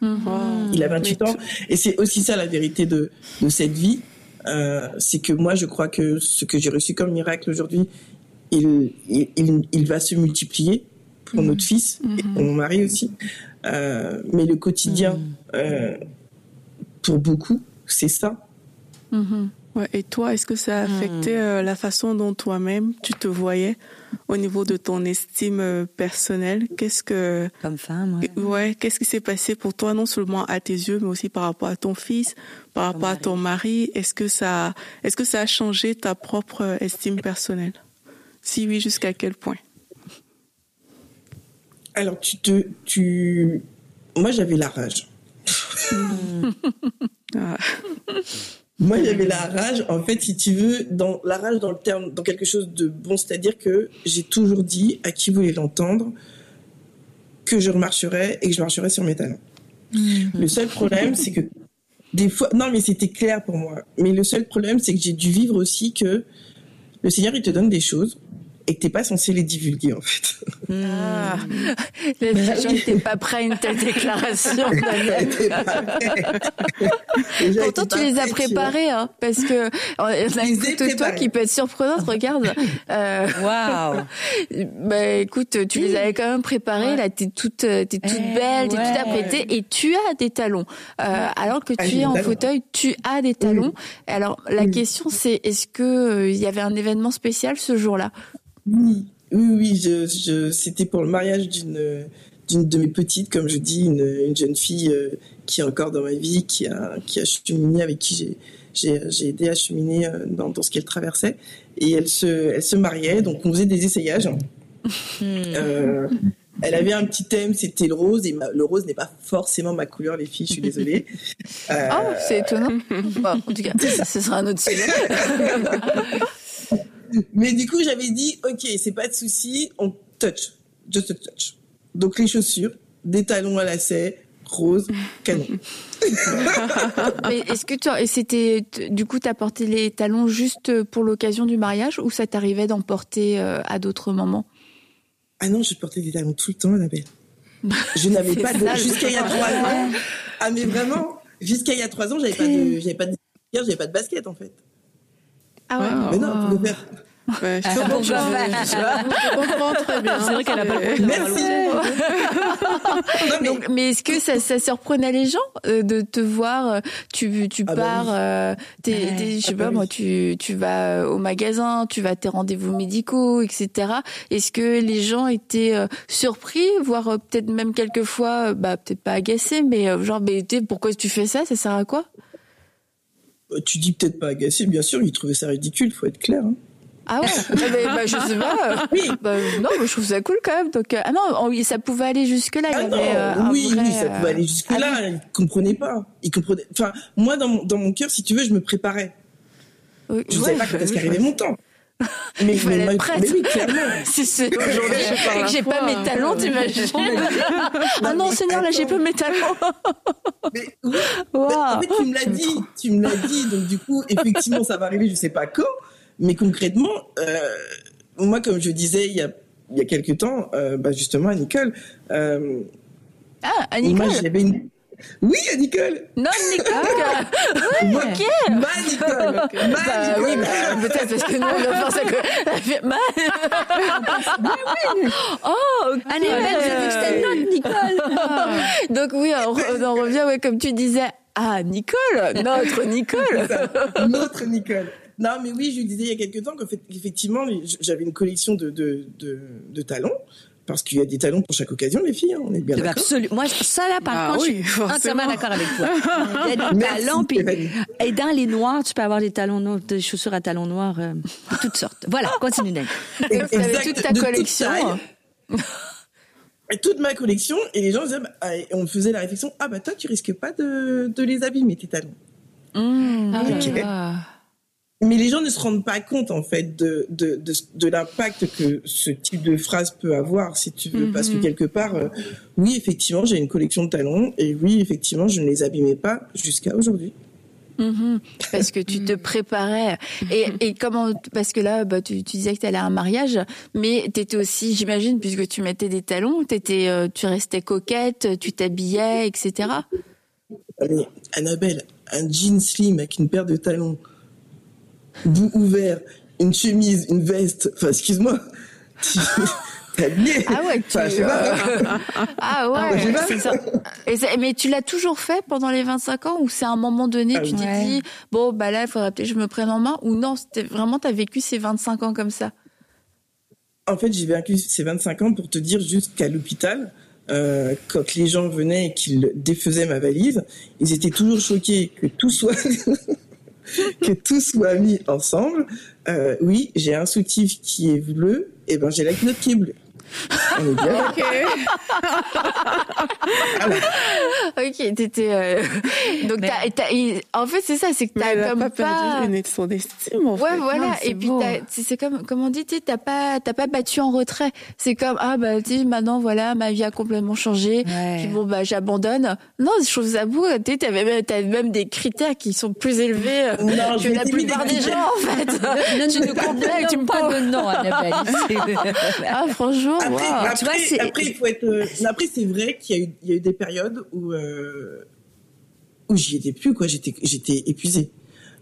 Mhm. Il a 28 ans, et c'est aussi ça la vérité de, de cette vie. Euh, c'est que moi, je crois que ce que j'ai reçu comme miracle aujourd'hui, il, il, il, va se multiplier pour mhm. notre fils et pour mon mari aussi. Euh, mais le quotidien, mm. euh, pour beaucoup, c'est ça. Mm-hmm. Ouais, et toi, est-ce que ça a affecté mm. euh, la façon dont toi-même tu te voyais au niveau de ton estime personnelle? Qu'est-ce que comme femme ouais, qu'est-ce qui s'est passé pour toi non seulement à tes yeux, mais aussi par rapport à ton fils, par rapport à ton mari? Est-ce que ça, est-ce que ça a changé ta propre estime personnelle? Si oui, jusqu'à quel point? Alors, tu te. Tu... Moi, j'avais la rage. Moi, j'avais la rage, en fait, si tu veux, dans la rage dans le terme, dans quelque chose de bon, c'est-à-dire que j'ai toujours dit à qui voulait l'entendre que je remarcherais et que je marcherais sur mes talons. Mmh. Le seul problème, c'est que des fois, non, mais c'était clair pour moi. Mais le seul problème, c'est que j'ai dû vivre aussi que le Seigneur, il te donne des choses et que t'es pas censé les divulguer en fait. Ah, les gens n'étaient pas prêts à une telle déclaration. Pourtant tu les as préparés, hein, parce que euh, y a une de toi qui peut être surprenante. Regarde. Euh, Waouh. bah écoute, tu les avais quand même préparés. Là, t'es toute, t'es toute eh, belle, t'es toute apprêtée, et tu as des talons. Euh, alors que tu es en fauteuil, tu as des talons. Alors la question c'est, est-ce que euh, il y avait un événement spécial ce jour-là? Oui, oui, oui. Je, je, c'était pour le mariage d'une d'une de mes petites, comme je dis, une, une jeune fille euh, qui est encore dans ma vie, qui a qui a cheminé, avec qui j'ai j'ai, j'ai aidé à cheminer euh, dans, dans ce qu'elle traversait. Et elle se elle se mariait, donc on faisait des essayages. Hmm. Euh, elle avait un petit thème, c'était le rose, et le rose n'est pas forcément ma couleur, les filles, je suis désolée. Euh... Oh, c'est étonnant. bon, en tout cas, ce sera un autre sujet. Mais du coup, j'avais dit, ok, c'est pas de souci, on touch, just a touch. Donc les chaussures, des talons à lacets, rose, canon. Mais est-ce que et c'était, du coup, t'as porté les talons juste pour l'occasion du mariage ou ça t'arrivait d'en porter euh, à d'autres moments? Ah non, je portais des talons tout le temps, Annabelle. Je n'avais pas de, jusqu'à il y a trois ans. Ah mais vraiment, jusqu'à il y a trois ans, j'avais pas de, j'avais pas de, j'avais pas de basket en fait. Ah ouais. Mais non, on pouvait faire. Ouais, je, comprends, je, je, comprends très bien. C'est vrai qu'elle a pas Merci. non, mais... Donc, mais est-ce que ça, ça surprenait les gens euh, de te voir euh, Tu, tu ah pars, bah oui. euh, t'es, t'es, je sais ah pas bah moi, tu, tu vas euh, au magasin, tu vas à tes rendez-vous médicaux, etc. Est-ce que les gens étaient euh, surpris, voire euh, peut-être même quelquefois, bah peut-être pas agacés, mais genre, mais pourquoi tu fais ça? Ça sert à quoi? Tu dis peut-être pas agacé, bien sûr. Ils trouvaient ça ridicule, faut être clair. Hein. Ah ouais mais, bah, Je sais pas. Oui. Bah, non, mais je trouve ça cool quand même. Donc, euh, ah non, ça pouvait aller jusque-là. Ah il y non, avait, euh, oui, vrai, oui, ça pouvait aller jusque-là. Ah, oui. Ils comprenaient pas. Ils comprenaient. Enfin, moi, dans mon, dans mon cœur, si tu veux, je me préparais. Oui, je ouais, savais pas quand est-ce qu'arrivait mon temps. Mais il fallait mais, être prête. Mais oui, si c'est j'ai pas mes talons, t'imagines Ah non, Seigneur, là, j'ai pas mes talons. mais oui. Wow. En fait, tu me l'as dit, tu me l'as dit. Donc du coup, effectivement, ça va arriver. Je sais pas quand. Mais concrètement, euh, moi, comme je disais il y a, il y a quelques temps, euh, bah justement à Nicole. Euh, ah, à Nicole. Moi, j'avais une. Oui, à Nicole. Non, Nicole. ouais, moi, ok. Ma Nicole. Ma bah, Nicole. Oui, bah, peut-être parce que nous on a pensé que. Ma... oui, oui. Oh, okay. Allez, que c'était notre Nicole. Donc oui, on, on revient, ouais, comme tu disais, à Nicole, notre Nicole. notre Nicole. Non, mais oui, je lui disais il y a quelques temps qu'effectivement, j'avais une collection de, de, de, de talons. Parce qu'il y a des talons pour chaque occasion, les filles, hein, on est bien d'accord. Absolument. Moi, ça là, par ah, contre, oui, je suis entièrement d'accord avec toi. Il y a des Merci, talons, puis, et dans les noirs, tu peux avoir des talons noirs, des chaussures à talons noirs, euh, de toutes sortes. Voilà, continue, Nel. Tu avais toute ta toute collection. Et toute ma collection, et les gens disaient, bah, ah, on faisait la réflexion, ah bah toi, tu risques pas de, de les abîmer, tes talons. Mmh, Ok. ah. Mais les gens ne se rendent pas compte en fait de de, de, de l'impact que ce type de phrase peut avoir, si tu veux, Mhm. parce que quelque part, euh, oui, effectivement, j'ai une collection de talons, et oui, effectivement, je ne les abîmais pas jusqu'à aujourd'hui. Mhm. Parce que tu te préparais. Et, et comment, parce que là, bah, tu, tu disais que tu allais à un mariage, mais tu étais aussi, j'imagine, puisque tu mettais des talons, t'étais, euh, tu restais coquette, tu t'habillais, etc. Mais Annabelle, un jean slim avec une paire de talons, bout ouvert, une chemise, une veste, enfin, excuse-moi. Ah ouais, tu, Enfin, je sais pas. ah je sais ouais, pas. ça. Et c'est- mais tu l'as toujours fait pendant les 25 ans ou c'est à un moment donné, Ah tu t'es Ouais. dit, bon, bah là, il faudrait peut-être que je me prenne en main ou non, c'était vraiment, t'as vécu ces 25 ans comme ça? En fait, j'ai vécu ces 25 ans pour te dire juste qu'à l'hôpital, euh, quand les gens venaient et qu'ils défaisaient ma valise, ils étaient toujours choqués que tout soit que tout soit mis ensemble. Euh, oui, j'ai un soutif qui est bleu, et ben j'ai la culotte qui est bleue. Ok. ok, t'étais. Euh... Donc, Mais- t'as, t'as- en fait, c'est ça, c'est que Mais t'as elle a comme pas pas. perdu une- son estime, en Ouais, fait. voilà. Non, et puis, t'as- c'est c'est comme, comme on dit, t'as pas, t'as pas battu en retrait. C'est comme, ah, bah, tu sais, maintenant, voilà, ma vie a complètement changé. Ouais. Puis bon, bah, j'abandonne. Non, je trouve ça beau. Tu t'avais même, t'as même des critères qui sont plus élevés euh, Non, que la des plupart des gens, en fait. Ne tu nous complètes, tu me pas prends. de nom, Annabelle. C'est- Ah, franchement, Après, après, Tu vois, c'est- après, il faut être. euh, après, c'est vrai qu'il y a eu, il y a eu des périodes où euh, où j'y étais plus quoi. J'étais j'étais épuisée.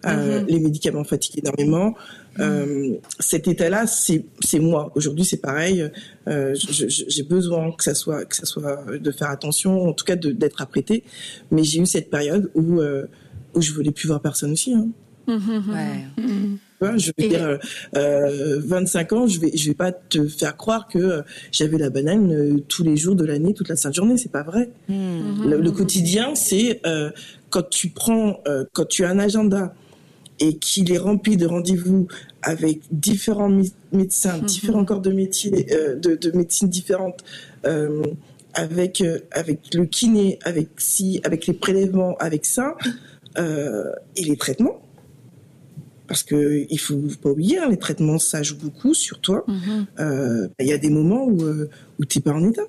Euh, Mhm. Les médicaments fatiguent énormément. Euh, cet état-là, c'est c'est moi. Aujourd'hui, c'est pareil. Euh, je- je- j'ai besoin que ça soit que ça soit de faire attention, en tout cas de- d'être apprêté. Mais j'ai eu cette période où euh, où je voulais plus voir personne aussi. Hein. Ouais. Mhm. Vois, je veux Et- dire, euh, euh, 25 ans, je vais, je vais pas te faire croire que euh, j'avais la banane euh, tous les jours de l'année, toute la sainte journée. C'est pas vrai. Hmm. Le, le quotidien, c'est euh, quand tu prends, euh, quand tu as un agenda et qu'il est rempli de rendez-vous avec différents médecins, différents corps de métier, euh, de, de médecine différentes, euh, avec euh, avec le kiné, avec si, avec les prélèvements, avec ça, euh, et les traitements. Parce que il faut pas oublier, hein, les traitements, ça joue beaucoup sur toi. Mhm. Euh, Il y a des moments où euh, où t'es pas en état,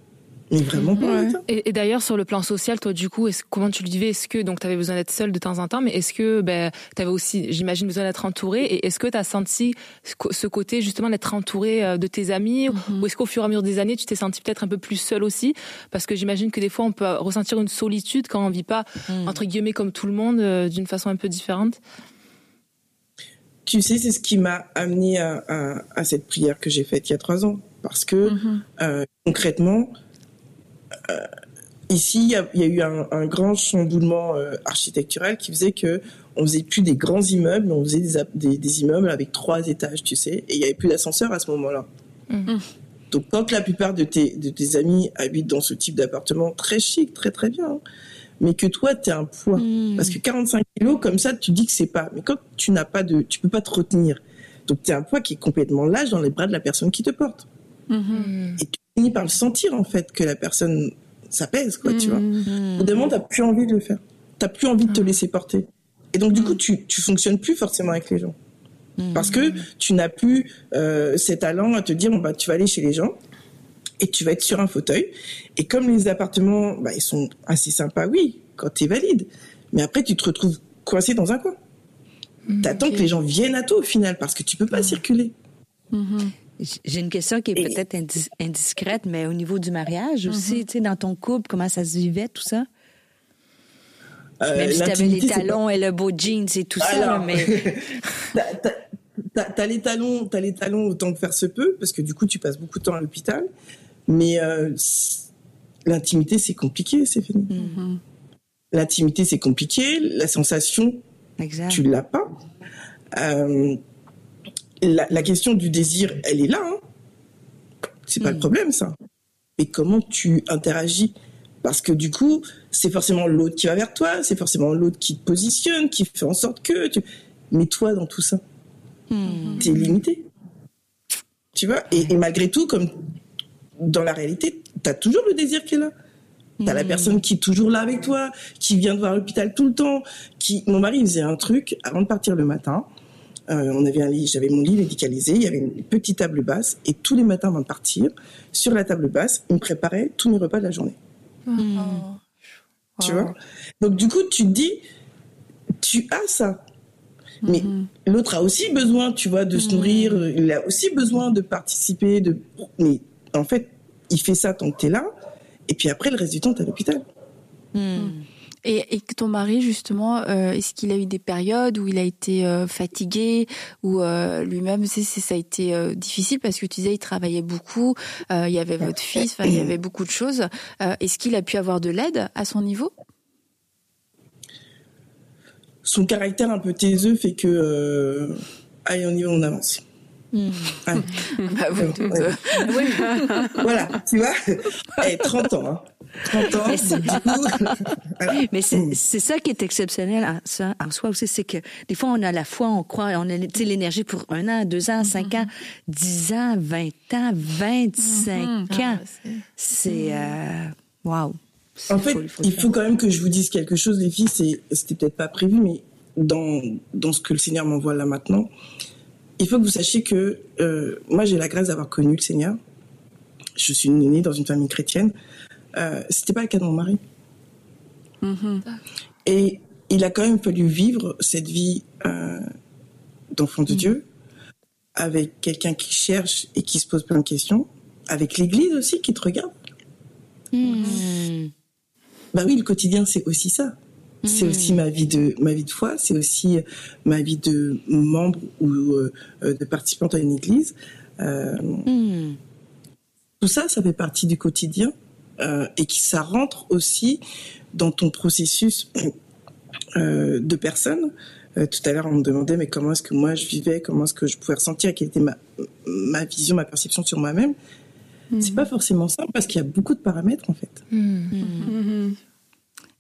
mais vraiment pas en état. Et, et d'ailleurs, sur le plan social, toi, du coup, comment tu le vivais? Est-ce que donc tu avais besoin d'être seule de temps en temps, mais est-ce que ben, tu avais aussi, j'imagine, besoin d'être entourée? Et est-ce que tu as senti ce côté justement d'être entourée euh, de tes amis? Ou est-ce qu'au fur et à mesure des années, tu t'es sentie peut-être un peu plus seule aussi? Parce que j'imagine que des fois, on peut ressentir une solitude quand on vit pas, entre guillemets, comme tout le monde, d'une façon un peu différente. Tu sais, c'est ce qui m'a amené à, à, à cette prière que j'ai faite il y a trois ans. Parce que euh, concrètement, euh, ici, il y a, il y a eu un, un grand chamboulement euh, architectural qui faisait que on faisait plus des grands immeubles, on faisait des, ap- des, des immeubles avec trois étages, tu sais, et il y avait plus d'ascenseur à ce moment-là. Mhm. Donc, quand la plupart de tes, de tes amis habitent dans ce type d'appartement très chic, très très bien, hein, mais que toi, tu as un poids, parce que 45 kilos, comme ça, tu dis que c'est pas. Mais quand tu n'as pas de, tu peux pas te retenir. Donc, tu as un poids qui est complètement lâche dans les bras de la personne qui te porte. Mhm. Et tu finis par le sentir, en fait, que la personne, ça pèse, quoi, tu vois. Hmm. Au moment, t'as plus envie de le faire. T'as plus envie de te laisser porter. Et donc, du coup, tu, tu fonctionnes plus forcément avec les gens. Parce que tu n'as plus euh, ces talents à te dire, bon, bah, tu vas aller chez les gens et tu vas être sur un fauteuil. Et comme les appartements, bah, ils sont assez sympas, oui, quand tu es valide. Mais après, tu te retrouves coincé dans un coin. T'attends que les gens viennent à toi au final parce que tu peux pas circuler. Mhm. J'ai une question qui est Et- peut-être indis- indiscrète, mais au niveau du mariage aussi, tu sais, dans ton couple, comment ça se vivait, tout ça? Euh, Même si t'avais les pas- talons et le beau jeans et tout ça, Alors, mais... T'as- les talons, t'as les talons autant que faire se peut, parce que du coup tu passes beaucoup de temps à l'hôpital. Mais euh, l'intimité c'est compliqué, fini. Mhm. L'intimité c'est compliqué, la sensation Exact. tu l'as pas. Euh, la, la question du désir, elle est là. Hein. C'est pas le problème ça. Mais comment tu interagis? Parce que du coup, c'est forcément l'autre qui va vers toi, c'est forcément l'autre qui te positionne, qui fait en sorte que. Tu... Mais toi, dans tout ça, Hmm. t'es limité. Tu vois? Et, et malgré tout, comme dans la réalité, t'as toujours le désir qui est là. T'as la personne qui est toujours là avec toi, qui vient de voir l'hôpital tout le temps. Qui, mon mari il faisait un truc avant de partir le matin. Euh, on avait un lit, j'avais mon lit médicalisé, il y avait une petite table basse et tous les matins avant de partir, sur la table basse, il me préparait tous mes repas de la journée. Tu vois? Donc du coup, tu te dis, tu as ça. Mais l'autre a aussi besoin, tu vois, de se nourrir, il a aussi besoin de participer, de... Mais en fait, il fait ça tant que t'es là, et puis après, le reste du temps, t'es à l'hôpital. Hmm. Et, et que ton mari, justement, euh, est-ce qu'il a eu des périodes où il a été euh, fatigué, ou euh, lui-même, c'est, c'est- ça a été euh, difficile parce que tu disais il travaillait beaucoup, euh, il y avait votre fils, enfin il y avait beaucoup de choses. Euh, est-ce qu'il a pu avoir de l'aide à son niveau? Son caractère un peu taiseux fait que... euh, Allez, on y va, on avance. Allez. Bah, vous, Ouais. euh, voilà, tu vois Eh, 30 ans, hein. 30 ans. Mais c'est ça qui est exceptionnel en, ça, en soi aussi, c'est que des fois, on a la foi, on croit, on a l'énergie pour un an, deux ans, cinq ans, dix ans, vingt ans, vingt-cinq mm-hmm. ans. Ah, c'est... Euh, wow. En fait, il faut quand même que je vous dise quelque chose, les filles. C'était peut-être pas prévu, mais dans, dans ce que le Seigneur m'envoie là maintenant, il faut que vous sachiez que euh, moi, j'ai la grâce d'avoir connu le Seigneur. Je suis née dans une famille chrétienne. Euh, C'était pas le cas de mon mari. Mm-hmm. Et il a quand même fallu vivre cette vie euh, d'enfant de mm. Dieu avec quelqu'un qui cherche et qui se pose plein de questions, avec l'Église aussi qui te regarde. Mm. Bah oui, le quotidien, c'est aussi ça. C'est aussi hmm. ma vie de ma vie de foi, c'est aussi ma vie de membre ou euh, de participante à une église. Euh, hmm. Tout ça, ça fait partie du quotidien euh, et qui ça rentre aussi dans ton processus de personne. tout à l'heure, on me demandait mais comment est-ce que moi je vivais, comment est-ce que je pouvais ressentir, quelle était ma ma vision, ma perception sur moi-même. C'est hmm. pas forcément simple parce qu'il y a beaucoup de paramètres en fait.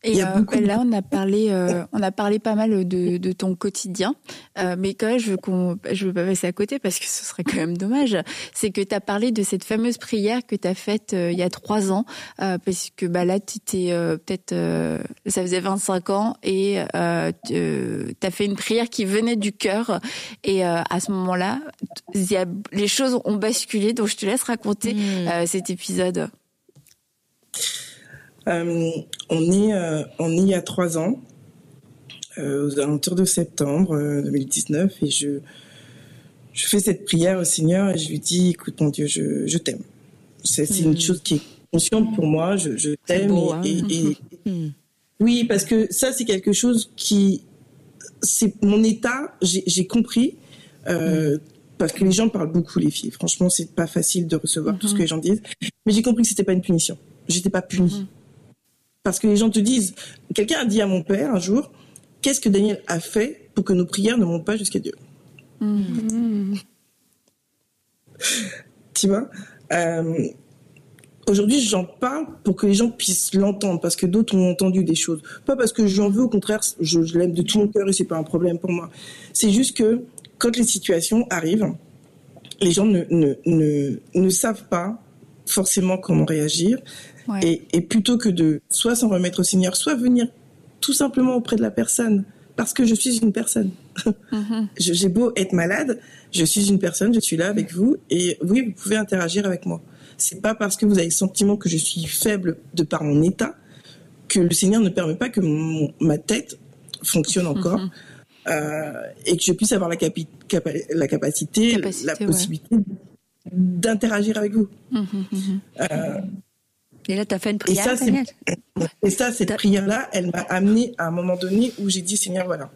Et euh, là, on a parlé, euh, on a parlé pas mal de, de ton quotidien, euh, mais quand même, je veux qu'on, je veux pas passer à côté parce que ce serait quand même dommage. C'est que tu as parlé de cette fameuse prière que tu as faite il y a trois ans, parce que bah là, tu étais peut-être, ça faisait 25 ans et tu as fait une prière qui venait du cœur. Et à ce moment-là, les choses ont basculé. Donc, je te laisse raconter mmh. cet épisode. Euh, on est euh, on est il y a trois ans, euh, aux alentours de septembre 2019, et je je fais cette prière au Seigneur et je lui dis, écoute mon Dieu, je, je t'aime. C'est une hmm. chose qui est consciente pour moi, je, je t'aime. Et, et, hein. hmm. oui, parce que ça, c'est quelque chose qui, c'est mon état, j'ai compris, euh, hmm. parce que les gens parlent beaucoup, les filles. Franchement, c'est pas facile de recevoir tout ce que les gens disent. Mais j'ai compris que c'était pas une punition. J'étais pas punie. Parce que les gens te disent, quelqu'un a dit à mon père un jour, qu'est-ce que Daniel a fait pour que nos prières ne montent pas jusqu'à Dieu mm. Tu vois euh, Aujourd'hui, j'en parle pour que les gens puissent l'entendre, parce que d'autres ont entendu des choses. Pas parce que j'en veux, au contraire, je, l'aime de tout mon cœur et c'est pas un problème pour moi. C'est juste que quand les situations arrivent, les gens ne, ne, ne, ne savent pas forcément comment réagir. Et, plutôt que de soit s'en remettre au Seigneur, soit venir tout simplement auprès de la personne, parce que je suis une personne. Mm-hmm. J'ai beau être malade, je suis une personne, je suis là avec vous, et oui, vous pouvez interagir avec moi. C'est pas parce que vous avez le sentiment que je suis faible de par mon état que le Seigneur ne permet pas que ma tête fonctionne encore. Mm-hmm. Euh, et que je puisse avoir la, la capacité, la possibilité d'interagir avec vous. Mm-hmm, euh, et là, tu as fait une prière. Et ça, et ça cette prière-là, elle m'a amené à un moment donné où j'ai dit, Seigneur, voilà.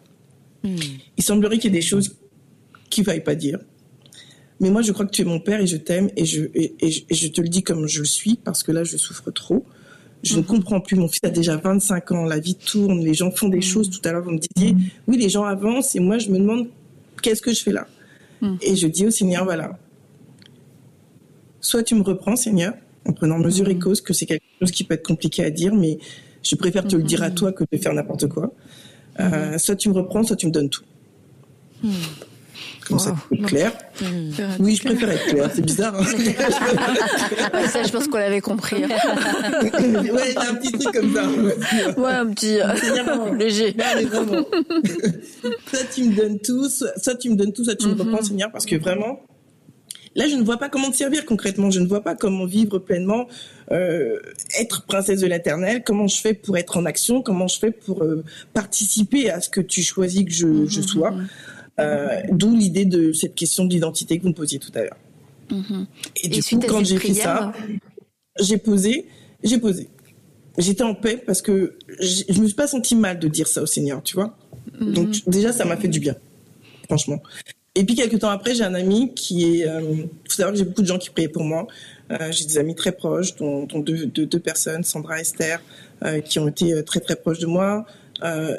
Il semblerait qu'il y ait des choses qu'il ne faille pas dire. Mais moi, je crois que tu es mon père et je t'aime et je, et, je te le dis comme je le suis parce que là, je souffre trop. Je ne comprends plus. Mon fils a déjà 25 ans. La vie tourne. Les gens font des choses. Tout à l'heure, vous me disiez, oui, les gens avancent et moi, je me demande qu'est-ce que je fais là? Et je dis au Seigneur, voilà. Soit tu me reprends, Seigneur, en prenant mesure et mhm. cause que c'est quelque chose qui peut être compliqué à dire, mais je préfère te le dire à mhm. toi que de faire n'importe quoi. Euh, mhm. soit tu me reprends, soit tu me donnes tout. Comme ça, c'est clair. Oui, je préfère être clair. C'est bizarre. Hein. ça, je pense qu'on l'avait compris. Hein. ouais, un petit truc comme ça. Ouais, un petit euh, léger. soit tu me donnes tout, soit, tu me donnes tout, soit tu me reprends, Seigneur, parce que vraiment, Là, je ne vois pas comment te servir concrètement. Je ne vois pas comment vivre pleinement, euh, être princesse de l'éternel. Comment je fais pour être en action? Comment je fais pour euh, participer à ce que tu choisis que je, je sois? Euh, D'où l'idée de cette question d'identité que vous me posiez tout à l'heure. Mm-hmm. Et du coup, quand j'ai fait ça, j'ai posé, j'ai posé. J'étais en paix parce que je me suis pas senti mal de dire ça au Seigneur, tu vois? Mm-hmm. Donc déjà, ça m'a fait du bien, franchement. Et puis quelques temps après, j'ai un ami qui est. Il euh, faut savoir que j'ai beaucoup de gens qui priaient pour moi. Euh, j'ai des amis très proches, dont, dont deux, deux, personnes, Sandra, Esther, euh, qui ont été très très proches de moi.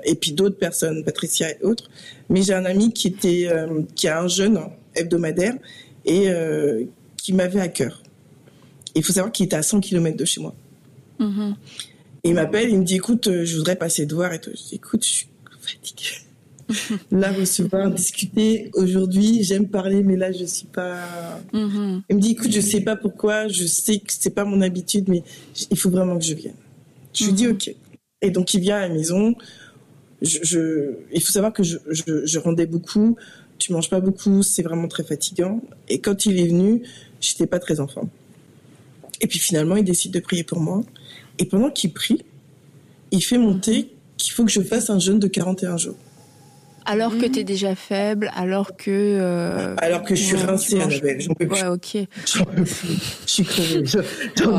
et puis d'autres personnes, Patricia et autres. Mais j'ai un ami qui était, qui a un jeune hebdomadaire et qui m'avait à cœur. Il faut savoir qu'il était à 100 km de chez moi. Mm-hmm. Il m'appelle, il me dit, écoute, je voudrais passer de voir et tout. Je dis, écoute, je suis fatiguée. Là, recevoir, discuter. Aujourd'hui, j'aime parler, mais là, je suis pas. Mm-hmm. Il me dit, écoute, je sais pas pourquoi, je sais que c'est pas mon habitude, mais il faut vraiment que je vienne. Je lui dis, ok. Et donc, il vient à la maison. Je, il faut savoir que je, je, je rendais beaucoup. Tu manges pas beaucoup, c'est vraiment très fatigant. Et quand il est venu, j'étais pas très en forme. Et puis finalement, il décide de prier pour moi. Et pendant qu'il prie, il fait monter qu'il faut que je fasse un jeûne de 41 jours. Alors que tu es déjà faible, alors que... Euh, alors que je suis rincée, Annabelle. J'en peux plus. Ouais, ok. J'en peux plus. Je suis crevée. Oh.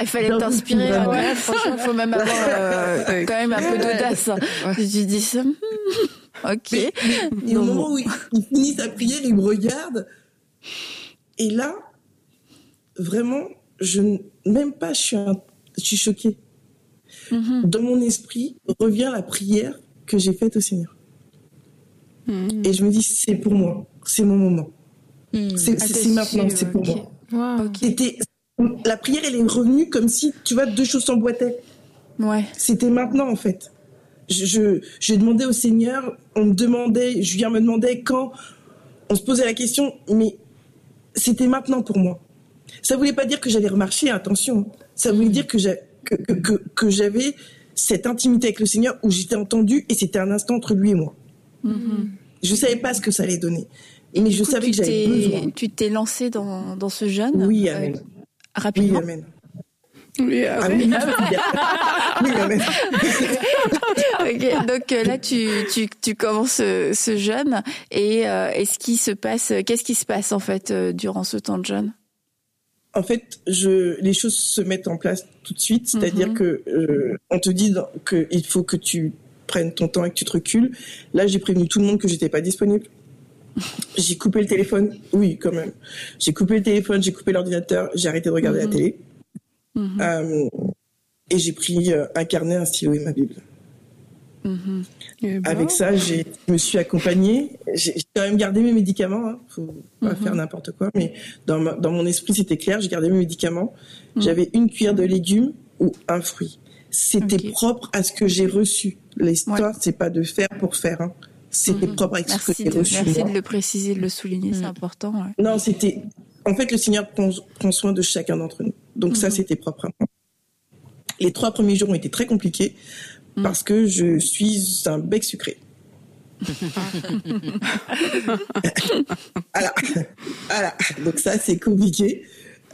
Il fallait t'inspirer. Ouais, franchement, il faut même avoir euh, quand même un peu d'audace. Tu dis ça. Hmm, ok. Et au moment où il finit sa prière, il me regarde. Et là, vraiment, je même pas, je suis, je suis choquée. Mm-hmm. Dans mon esprit revient la prière que j'ai faite au Seigneur. Et je me dis, c'est pour moi, c'est mon moment. Mm. C'est ah, maintenant, c'est pour moi. C'était la prière, elle est revenue comme si, tu vois, deux choses s'emboîtaient. Ouais. C'était maintenant, en fait. Je, je, je, demandais au Seigneur, on me demandait, Julien me demandait quand, on se posait la question, mais c'était maintenant pour moi. Ça voulait pas dire que j'allais remarcher, attention. Ça voulait dire que j'avais que, que, j'avais cette intimité avec le Seigneur où j'étais entendue et c'était un instant entre lui et moi. Je mm-hmm. Je savais pas ce que ça allait donner. mais je savais que j'avais besoin. Tu t'es lancé dans, dans ce jeûne Oui, euh, amen. rapidement. Oui, amen. Oui, amen. oui, amen. donc euh, là, tu, tu, tu commences ce, ce jeûne et euh, est-ce qui se passe Qu'est-ce qui se passe en fait durant ce temps de jeûne en fait, je, les choses se mettent en place tout de suite. C'est-à-dire mhm. que euh, on te dit qu'il faut que tu prennes ton temps et que tu te recules. Là, j'ai prévenu tout le monde que j'étais pas disponible. J'ai coupé le téléphone. Oui, quand même. J'ai coupé le téléphone, j'ai coupé l'ordinateur, j'ai arrêté de regarder la mhm. télé. Mhm. Euh, et j'ai pris euh, un carnet, un stylo et ma Bible. Eh ben. Avec ça, je me suis accompagnée. J'ai quand même gardé mes médicaments. Hein. Faut pas mhm. faire n'importe quoi. Mais dans, dans mon esprit, c'était clair. J'ai gardé mes médicaments. Mhm. J'avais une cuillère de légumes ou un fruit. C'était propre à ce que j'ai reçu. L'histoire, c'est pas de faire pour faire. Hein. C'était mhm. propre à ce que j'ai reçu. Merci de le préciser, de le souligner, c'est important. Non, c'était. En fait, le Seigneur prend, prend soin de chacun d'entre nous. Donc ça, c'était propre. Les trois premiers jours ont été très compliqués parce que je suis un bec sucré. voilà. voilà. Donc ça, c'est compliqué.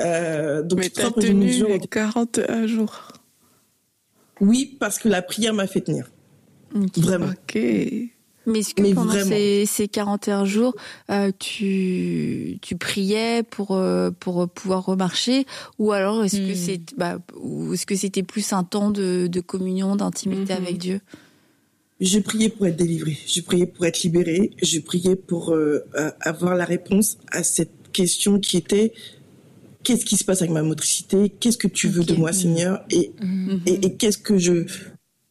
Euh, donc, Mais t'as tenu jours... 41 jours. Oui, parce que la prière m'a fait tenir. Vraiment. Ok. Mais est-ce que pendant ces, ces, 41 jours, euh, tu, tu priais pour, euh, pour pouvoir remarcher Ou alors est-ce que hmm. c'est bah, est-ce que c'était plus un temps de, de communion, d'intimité avec mhm. Dieu? Je priais pour être délivrée, je priais pour être libérée, je priais pour euh, avoir la réponse à cette question qui était qu'est-ce qui se passe avec ma motricité? Qu'est-ce que tu veux de moi, Seigneur? Et, mhm. et, et qu'est-ce que je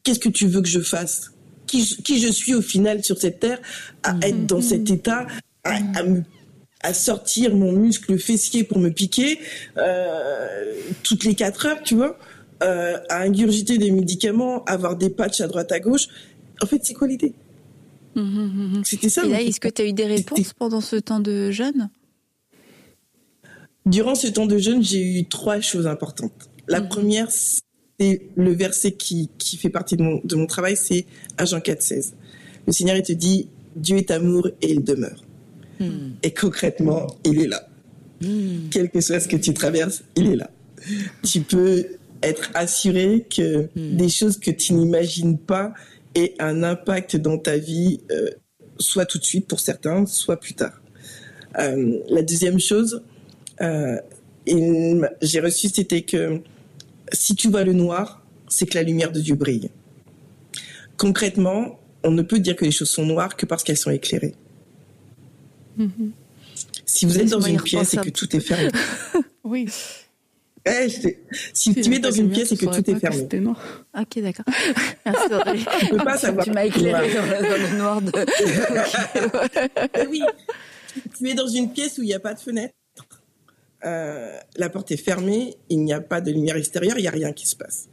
qu'est-ce que tu veux que je fasse? Qui, je suis au final sur cette terre, à mm. être dans cet état, à, sortir mon muscle fessier pour me piquer euh, toutes les quatre heures, tu vois, euh, à ingurgiter des médicaments, avoir des patchs à droite à gauche. En fait, c'est quoi l'idée? C'était ça. Et là, est-ce que tu as eu des réponses pendant ce temps de jeûne? Durant ce temps de jeûne, j'ai eu trois choses importantes. La première, c'est le verset qui, qui fait partie de mon, de mon travail, c'est à Jean 4, 16. Le Seigneur, il te dit, Dieu est amour et il demeure. Hmm. Et concrètement, il est là. Hmm. Quel que soit ce que tu traverses, il est là. Tu peux être assuré que hmm. des choses que tu n'imagines pas aient un impact dans ta vie, euh, soit tout de suite pour certains, soit plus tard. Euh, la deuxième chose, j'ai reçu, c'était que si tu vois le noir, c'est que la lumière de Dieu brille. Concrètement, on ne peut dire que les choses sont noires que parce qu'elles sont éclairées. Mm-hmm. Si vous êtes dans une pièce et que tout est fermé. oui. si, tu es dans une pièce et que tout est fermé. Ok, d'accord. tu peux pas savoir. Tu m'as éclairé dans, le noir de. oui. Tu es dans une pièce où il n'y a pas de fenêtre euh, la porte est fermée, il n'y a pas de lumière extérieure, il n'y a rien qui se passe.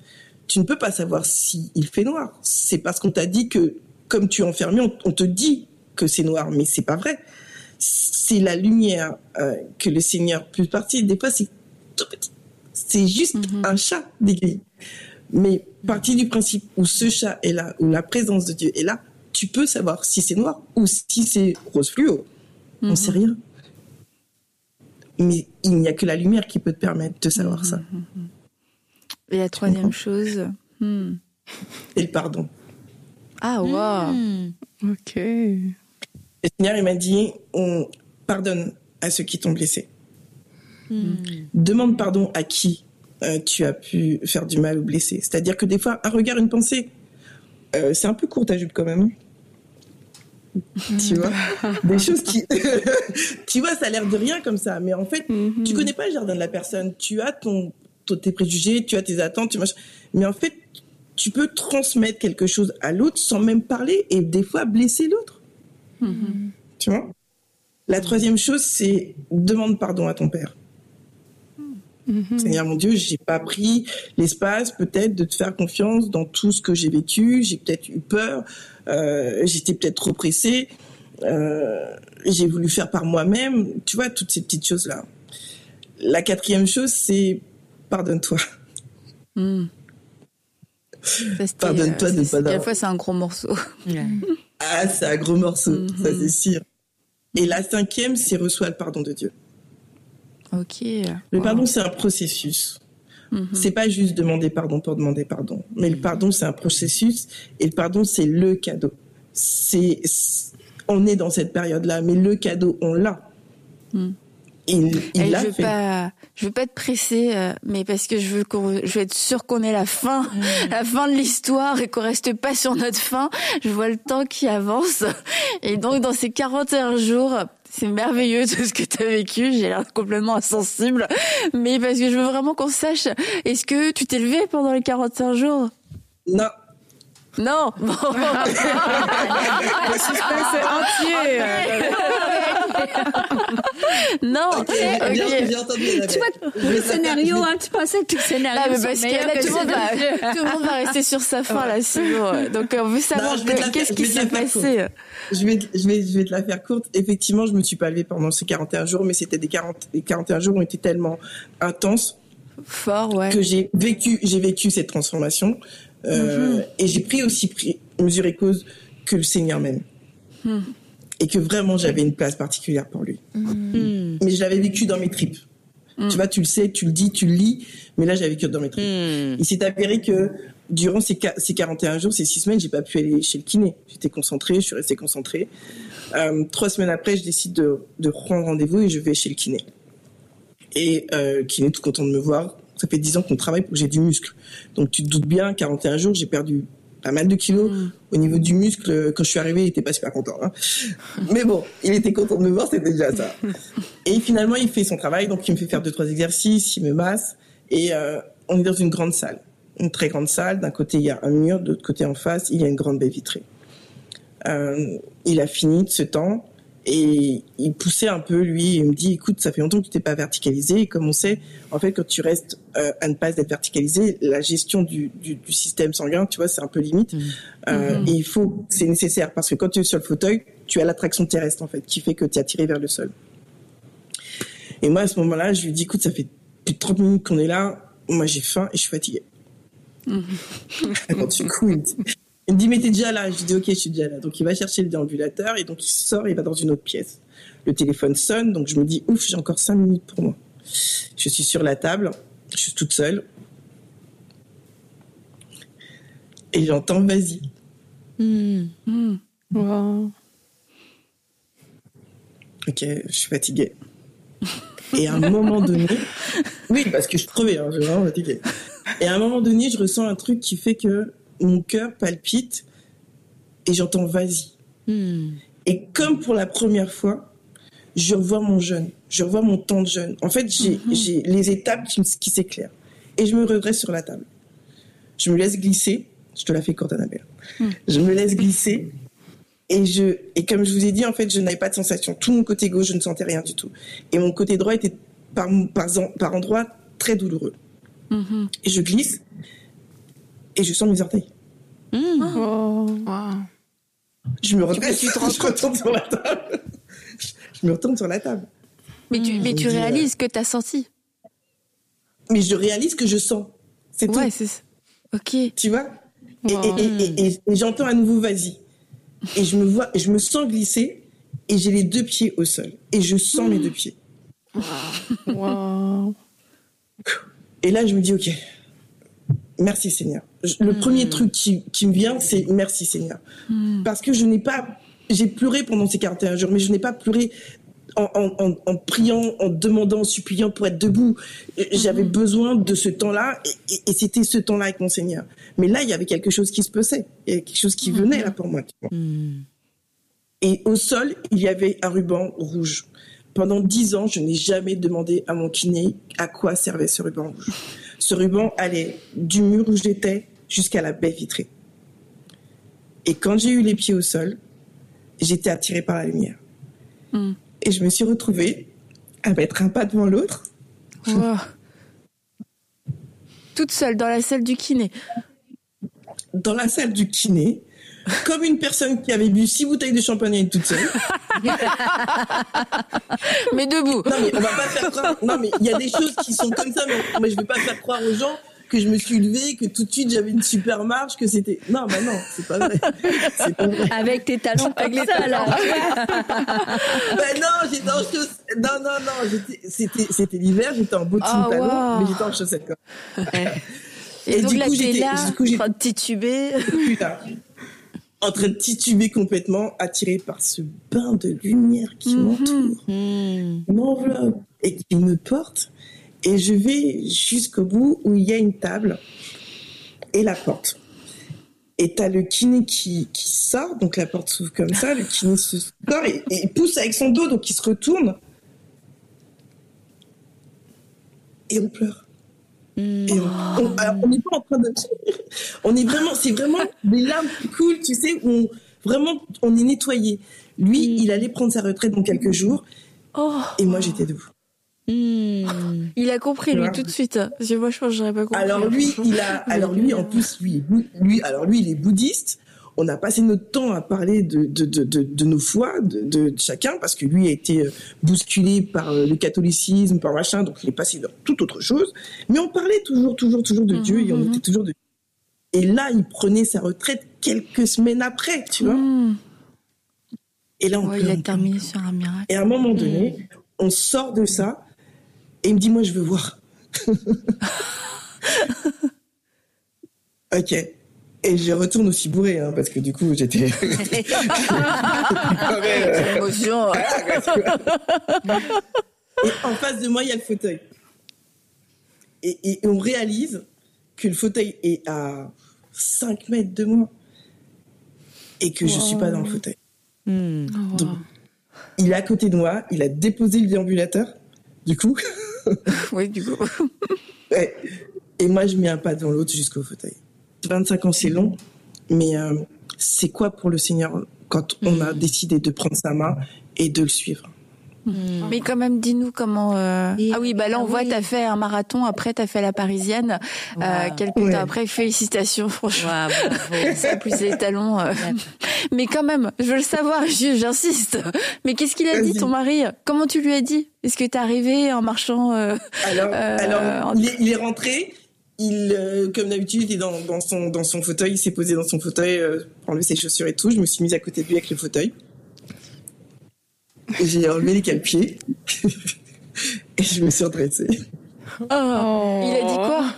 Tu ne peux pas savoir s'il il fait noir. C'est parce qu'on t'a dit que, comme tu es enfermé, on, te dit que c'est noir, mais c'est pas vrai. C'est la lumière euh, que le Seigneur peut partir. Des fois, c'est tout petit. C'est juste mhm. un chat d'aiguille. Mais partir du principe où ce chat est là, où la présence de Dieu est là, tu peux savoir si c'est noir ou si c'est rose fluo. On ne sait mhm. rien mais il n'y a que la lumière qui peut te permettre de savoir ça. Mm, mm, mm, Et la troisième chose hmm. Et le pardon. Ah, wow. Ok. Le Seigneur, il m'a dit on pardonne à ceux qui t'ont blessé. Demande pardon à qui euh, tu as pu faire du mal ou blesser. C'est-à-dire que des fois, un regard, une pensée, euh, c'est un peu court ta jupe quand même. Tu vois des choses qui tu vois ça a l'air de rien comme ça. Mais en fait tu mhm. connais pas le jardin de la personne. Tu as ton, tes préjugés tu as tes attentes tu mais en fait tu peux transmettre quelque chose à l'autre sans même parler et des fois blesser l'autre. Mhm. tu vois? La troisième chose c'est demande pardon à ton père mhm. Seigneur mon Dieu, j'ai pas pris l'espace peut-être de te faire confiance dans tout ce que j'ai vécu. J'ai peut-être eu peur. Euh, j'étais peut-être trop pressée, euh, j'ai voulu faire par moi-même, tu vois, toutes ces petites choses-là. La quatrième chose, c'est pardonne-toi. Hmm. Pardonne-toi de pas d'avoir. fois, c'est un gros morceau. ah, c'est un gros morceau, ça c'est sûr. Et la cinquième, c'est reçois le pardon de Dieu. Ok. Le pardon, c'est un processus. Mhm. C'est pas juste demander pardon pour demander pardon, mais le pardon c'est un processus et le pardon c'est le cadeau. C'est on est dans cette période-là, mais le cadeau on l'a. Mhm. Il, il je veux fait. pas, je veux pas être pressée, euh, mais parce que je veux qu'on, je veux être sûre qu'on ait la fin, mhm. la fin de l'histoire et qu'on reste pas sur notre fin. Je vois le temps qui avance et donc dans ces 41 jours, c'est merveilleux tout ce que tu as vécu. J'ai l'air complètement insensible. Mais parce que je veux vraiment qu'on sache, est-ce que tu t'es levé pendant les 45 jours? Non. Non. Bon. Le suspense est entier. non. Okay, okay. Bien, bien entendu, tu vois, le scénario, hein, tu pensais que le scénario ah, mais parce que là, tout, le monde va, tout le monde va rester sur sa fin, là, sinon. Donc, on veut savoir qu'est-ce qui s'est passé. Je vais, je, vais, je vais te la faire courte. Effectivement, je me suis pas levée pendant ces 41 jours, mais c'était des 40, les 41 jours ont été tellement intenses. Fort, ouais. Que j'ai vécu, j'ai vécu cette transformation. Euh, mhm. Et j'ai pris aussi pris, mesure et cause que le Seigneur m'aime. Hmm. Et que vraiment j'avais une place particulière pour lui. Hmm. Mais je l'avais vécu dans mes tripes. Hmm. Tu vois, tu le sais, tu le dis, tu le lis, mais là j'avais vécu dans mes tripes. Il s'est avéré que durant ces, ces 41 jours, ces six semaines, j'ai pas pu aller chez le kiné. J'étais concentrée, je suis restée concentrée. Euh, trois semaines après, je décide de, de prendre rendez-vous et je vais chez le kiné. Et euh, le kiné tout content de me voir, ça fait 10 ans qu'on travaille pour que j'ai du muscle. Donc tu te doutes bien, 41 jours, j'ai perdu pas mal de kilos. Mm. Au niveau du muscle, quand je suis arrivée, il était pas super content. Hein. Mais bon, il était content de me voir, c'était déjà ça. Et finalement, il fait son travail, donc il me fait faire deux trois exercices, il me masse, et euh, on est dans une grande salle, une très grande salle. D'un côté, il y a un mur, de l'autre côté, en face, il y a une grande baie vitrée. Euh, il a fini de ce temps. Et il poussait un peu, lui, il me dit, écoute, ça fait longtemps que tu t'es pas verticalisé. Et comme on sait, en fait, quand tu restes euh, à ne pas être verticalisé, la gestion du, du, du, système sanguin, tu vois, c'est un peu limite. Mmh. Euh, mmh. Et il faut, c'est nécessaire parce que quand tu es sur le fauteuil, tu as l'attraction terrestre, en fait, qui fait que tu es attiré vers le sol. Et moi, à ce moment-là, je lui dis, écoute, ça fait plus de 30 minutes qu'on est là. Moi, j'ai faim et je suis fatiguée. Mmh. du coup, il me dit, il me dit, mais t'es déjà là. Je dis, ok, je suis déjà là. Donc, il va chercher le déambulateur et donc il sort, il va dans une autre pièce. Le téléphone sonne, donc je me dis, ouf, j'ai encore cinq minutes pour moi. Je suis sur la table, je suis toute seule. Et j'entends, vas-y. Mmh. Mmh. Wow. Ok, je suis fatiguée. Et à un moment donné, oui, parce que je suis crevée, hein, je suis vraiment fatiguée. Et à un moment donné, je ressens un truc qui fait que mon cœur palpite et j'entends vas-y. Hmm. Et comme pour la première fois, je revois mon jeûne, je revois mon temps de jeûne. En fait, j'ai hmm. les étapes qui, s'éclairent. Et je me redresse sur la table. Je me laisse glisser. Je te la fais courte, Annabelle. Hmm. Je me laisse glisser. Et je, et comme je vous ai dit, en fait, je n'avais pas de sensation. Tout mon côté gauche, je ne sentais rien du tout. Et mon côté droit était par, par, par endroits très douloureux. Mm-hmm. Et je glisse et je sens mes orteils. Mm. Oh. Je me tu te je retourne sur la table. je me retourne sur la table. Mais tu, mais tu réalises que tu as senti. Mais je réalise que je sens. C'est tout. Ouais, c'est Ok. Tu vois? Et, et, et, et j'entends à nouveau vas-y. Et je me vois, je me sens glisser et j'ai les deux pieds au sol. Et je sens mes deux pieds. Wow. Et là, je me dis, OK, merci Seigneur. Le hmm. premier truc qui, qui, me vient, c'est merci Seigneur. Hmm. Parce que je n'ai pas, j'ai pleuré pendant ces 41 jours, mais je n'ai pas pleuré en, en, en, priant, en demandant, en suppliant pour être debout. J'avais hmm. besoin de ce temps-là et, et, c'était ce temps-là avec mon Seigneur. Mais là, il y avait quelque chose qui se passait. Il y avait quelque chose qui venait là pour moi. Et au sol, il y avait un ruban rouge. Pendant dix ans, je n'ai jamais demandé à mon kiné à quoi servait ce ruban rouge. Ce ruban allait du mur où j'étais jusqu'à la baie vitrée. Et quand j'ai eu les pieds au sol, j'étais attirée par la lumière. Hmm. Et je me suis retrouvée à mettre un pas devant l'autre. Toute seule dans la salle du kiné. Dans la salle du kiné, comme une personne qui avait bu six bouteilles de champagne toute seule. mais debout. Non, mais on va pas faire croire. Non, mais il y a des choses qui sont comme ça, mais, je vais pas faire croire aux gens que je me suis levée, que tout de suite j'avais une super marche, que c'était. Non, bah non, c'est pas vrai. Pas vrai. Avec tes talons comme les talons. ben non, j'étais en chaussettes. Non, non, non, c'était, c'était l'hiver, j'étais en bottine oh, talons, mais j'étais en chaussettes, quoi. Et, donc du là, coup, j'étais là, en train de tituber. En train de tituber complètement, attiré par ce bain de lumière qui mhm. m'entoure, mhm. m'enveloppe et qui me porte. Et je vais jusqu'au bout où il y a une table et la porte. Et t'as le kiné qui, qui sort, donc la porte s'ouvre comme ça, le kiné se sort et, et pousse avec son dos, donc il se retourne. Et on pleure. Mm. on n'est pas en train de on est vraiment c'est vraiment des larmes cool tu sais où on, vraiment on est nettoyé lui mm. il allait prendre sa retraite dans quelques jours oh. et moi j'étais debout mm. Il a compris lui tout de suite. Moi je pense j'aurais pas compris. Alors lui il a alors lui en plus lui lui alors lui il est bouddhiste on a passé notre temps à parler de, de, de, de, nos foi, de, chacun, parce que lui a été euh, bousculé par euh, le catholicisme, par machin, donc il est passé dans toute autre chose. Mais on parlait toujours, toujours, toujours de Dieu et on mhm. était toujours de Et là, il prenait sa retraite quelques semaines après, tu vois. Mhm. Et là, on il a terminé sur un miracle. Et à un moment donné, mhm. on sort de ça et il me dit, moi, je veux voir. ok. Et je retourne aussi bourré, hein, parce que du coup, j'étais. L'émotion. et en face de moi, il y a le fauteuil. Et, on réalise que le fauteuil est à 5 mètres de moi. Et que je ne suis pas dans le fauteuil. Hmm. Donc, il est à côté de moi, il a déposé le déambulateur, du coup. oui, du coup. Et moi, je mets un pas devant l'autre jusqu'au fauteuil. 25 ans, c'est long, mais euh, c'est quoi pour le Seigneur quand on a décidé de prendre sa main et de le suivre? Hmm. Mais quand même, dis-nous comment. Euh... Ah oui, bah là on ah voit, tu t'as fait un marathon. Après, t'as fait la parisienne. Euh, quelques temps après, félicitations, franchement. Ça plus les talons. Euh. Mais quand même, je veux le savoir. J'insiste. Mais qu'est-ce qu'il a dit, ton mari? Comment tu lui as dit? Est-ce que t'es arrivé en marchant euh, Alors, alors il, est, rentré. Il, comme d'habitude, il est dans, dans, son dans son fauteuil. Il s'est posé dans son fauteuil, pour enlever ses chaussures et tout. Je me suis mise à côté de lui avec le fauteuil. J'ai enlevé les quatre pieds et je me suis redressée. Oh, il a dit quoi?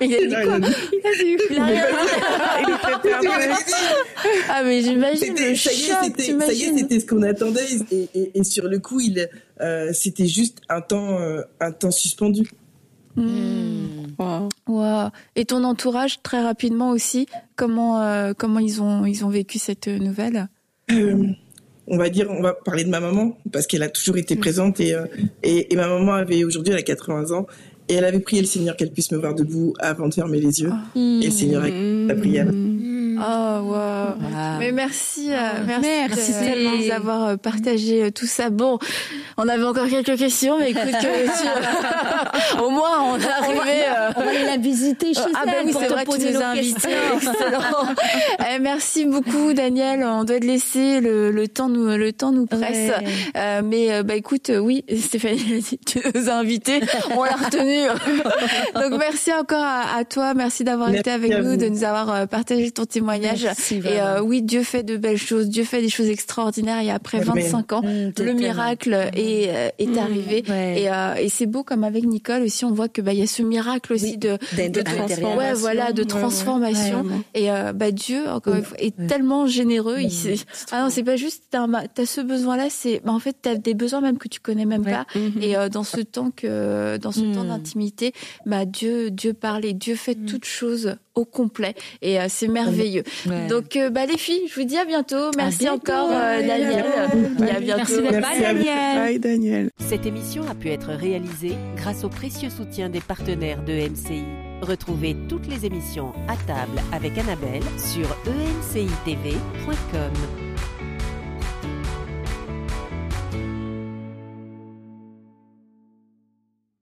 Il a dit quoi? Il a dit Il a rien dit. Ah mais j'imagine le choc. Ça y est, c'était ce qu'on attendait et, et, et, sur le coup, il, euh, c'était juste un temps, euh, un temps suspendu. Mmh. Wow. Et ton entourage, très rapidement aussi, comment euh, comment ils ont ils ont vécu cette nouvelle? Euh, on va dire, on va parler de ma maman parce qu'elle a toujours été présente et, euh, et, ma maman avait aujourd'hui elle a 80 ans et elle avait prié le Seigneur qu'elle puisse me voir debout avant de fermer les yeux. Et le Seigneur a la prière. Oh, wow. Mais merci, euh, merci, merci tellement de nous avoir partagé tout ça. Bon, on avait encore quelques questions, mais écoute, au moins on est arrivé. On va aller la visiter chez ah, ben oui, pour te poser nos questions. Excellent. eh, merci beaucoup, Daniel. On doit te laisser le, le temps nous le temps nous presse. Euh, mais bah écoute, oui, Stéphanie, tu nous as invités, on l'a retenu. Donc merci encore à, toi, merci d'avoir été avec nous, de nous avoir partagé ton témoignage. Merci, et euh, oui, Dieu fait de belles choses, Dieu fait des choses extraordinaires. Et après 25 ans, Mmh, le miracle est est Mmh, arrivé. ouais. Et, euh, et c'est beau comme avec Nicole aussi, on voit que bah il y a ce miracle aussi Oui, de de l'intérieur. ouais voilà de transformation. Ouais, ouais. Et euh, bah Dieu encore est tellement généreux. Oui, sait- ah non, c'est pas juste t'as ce besoin là, c'est bah, en fait t'as des besoins même que tu connais même Ouais. pas. Mhm. Et euh, dans ce temps que dans ce Mm. temps d'intimité, bah Dieu Dieu parle et Dieu fait toutes choses au complet et euh, c'est merveilleux. Ouais. Donc euh, bah les filles, je vous dis à bientôt. Merci bientôt. encore euh, Daniel. Et à bientôt. Merci Merci. Bye Daniel. Cette émission a pu être réalisée grâce au précieux soutien des partenaires de MCI. Retrouvez toutes les émissions à table avec Annabelle sur emcitv.com.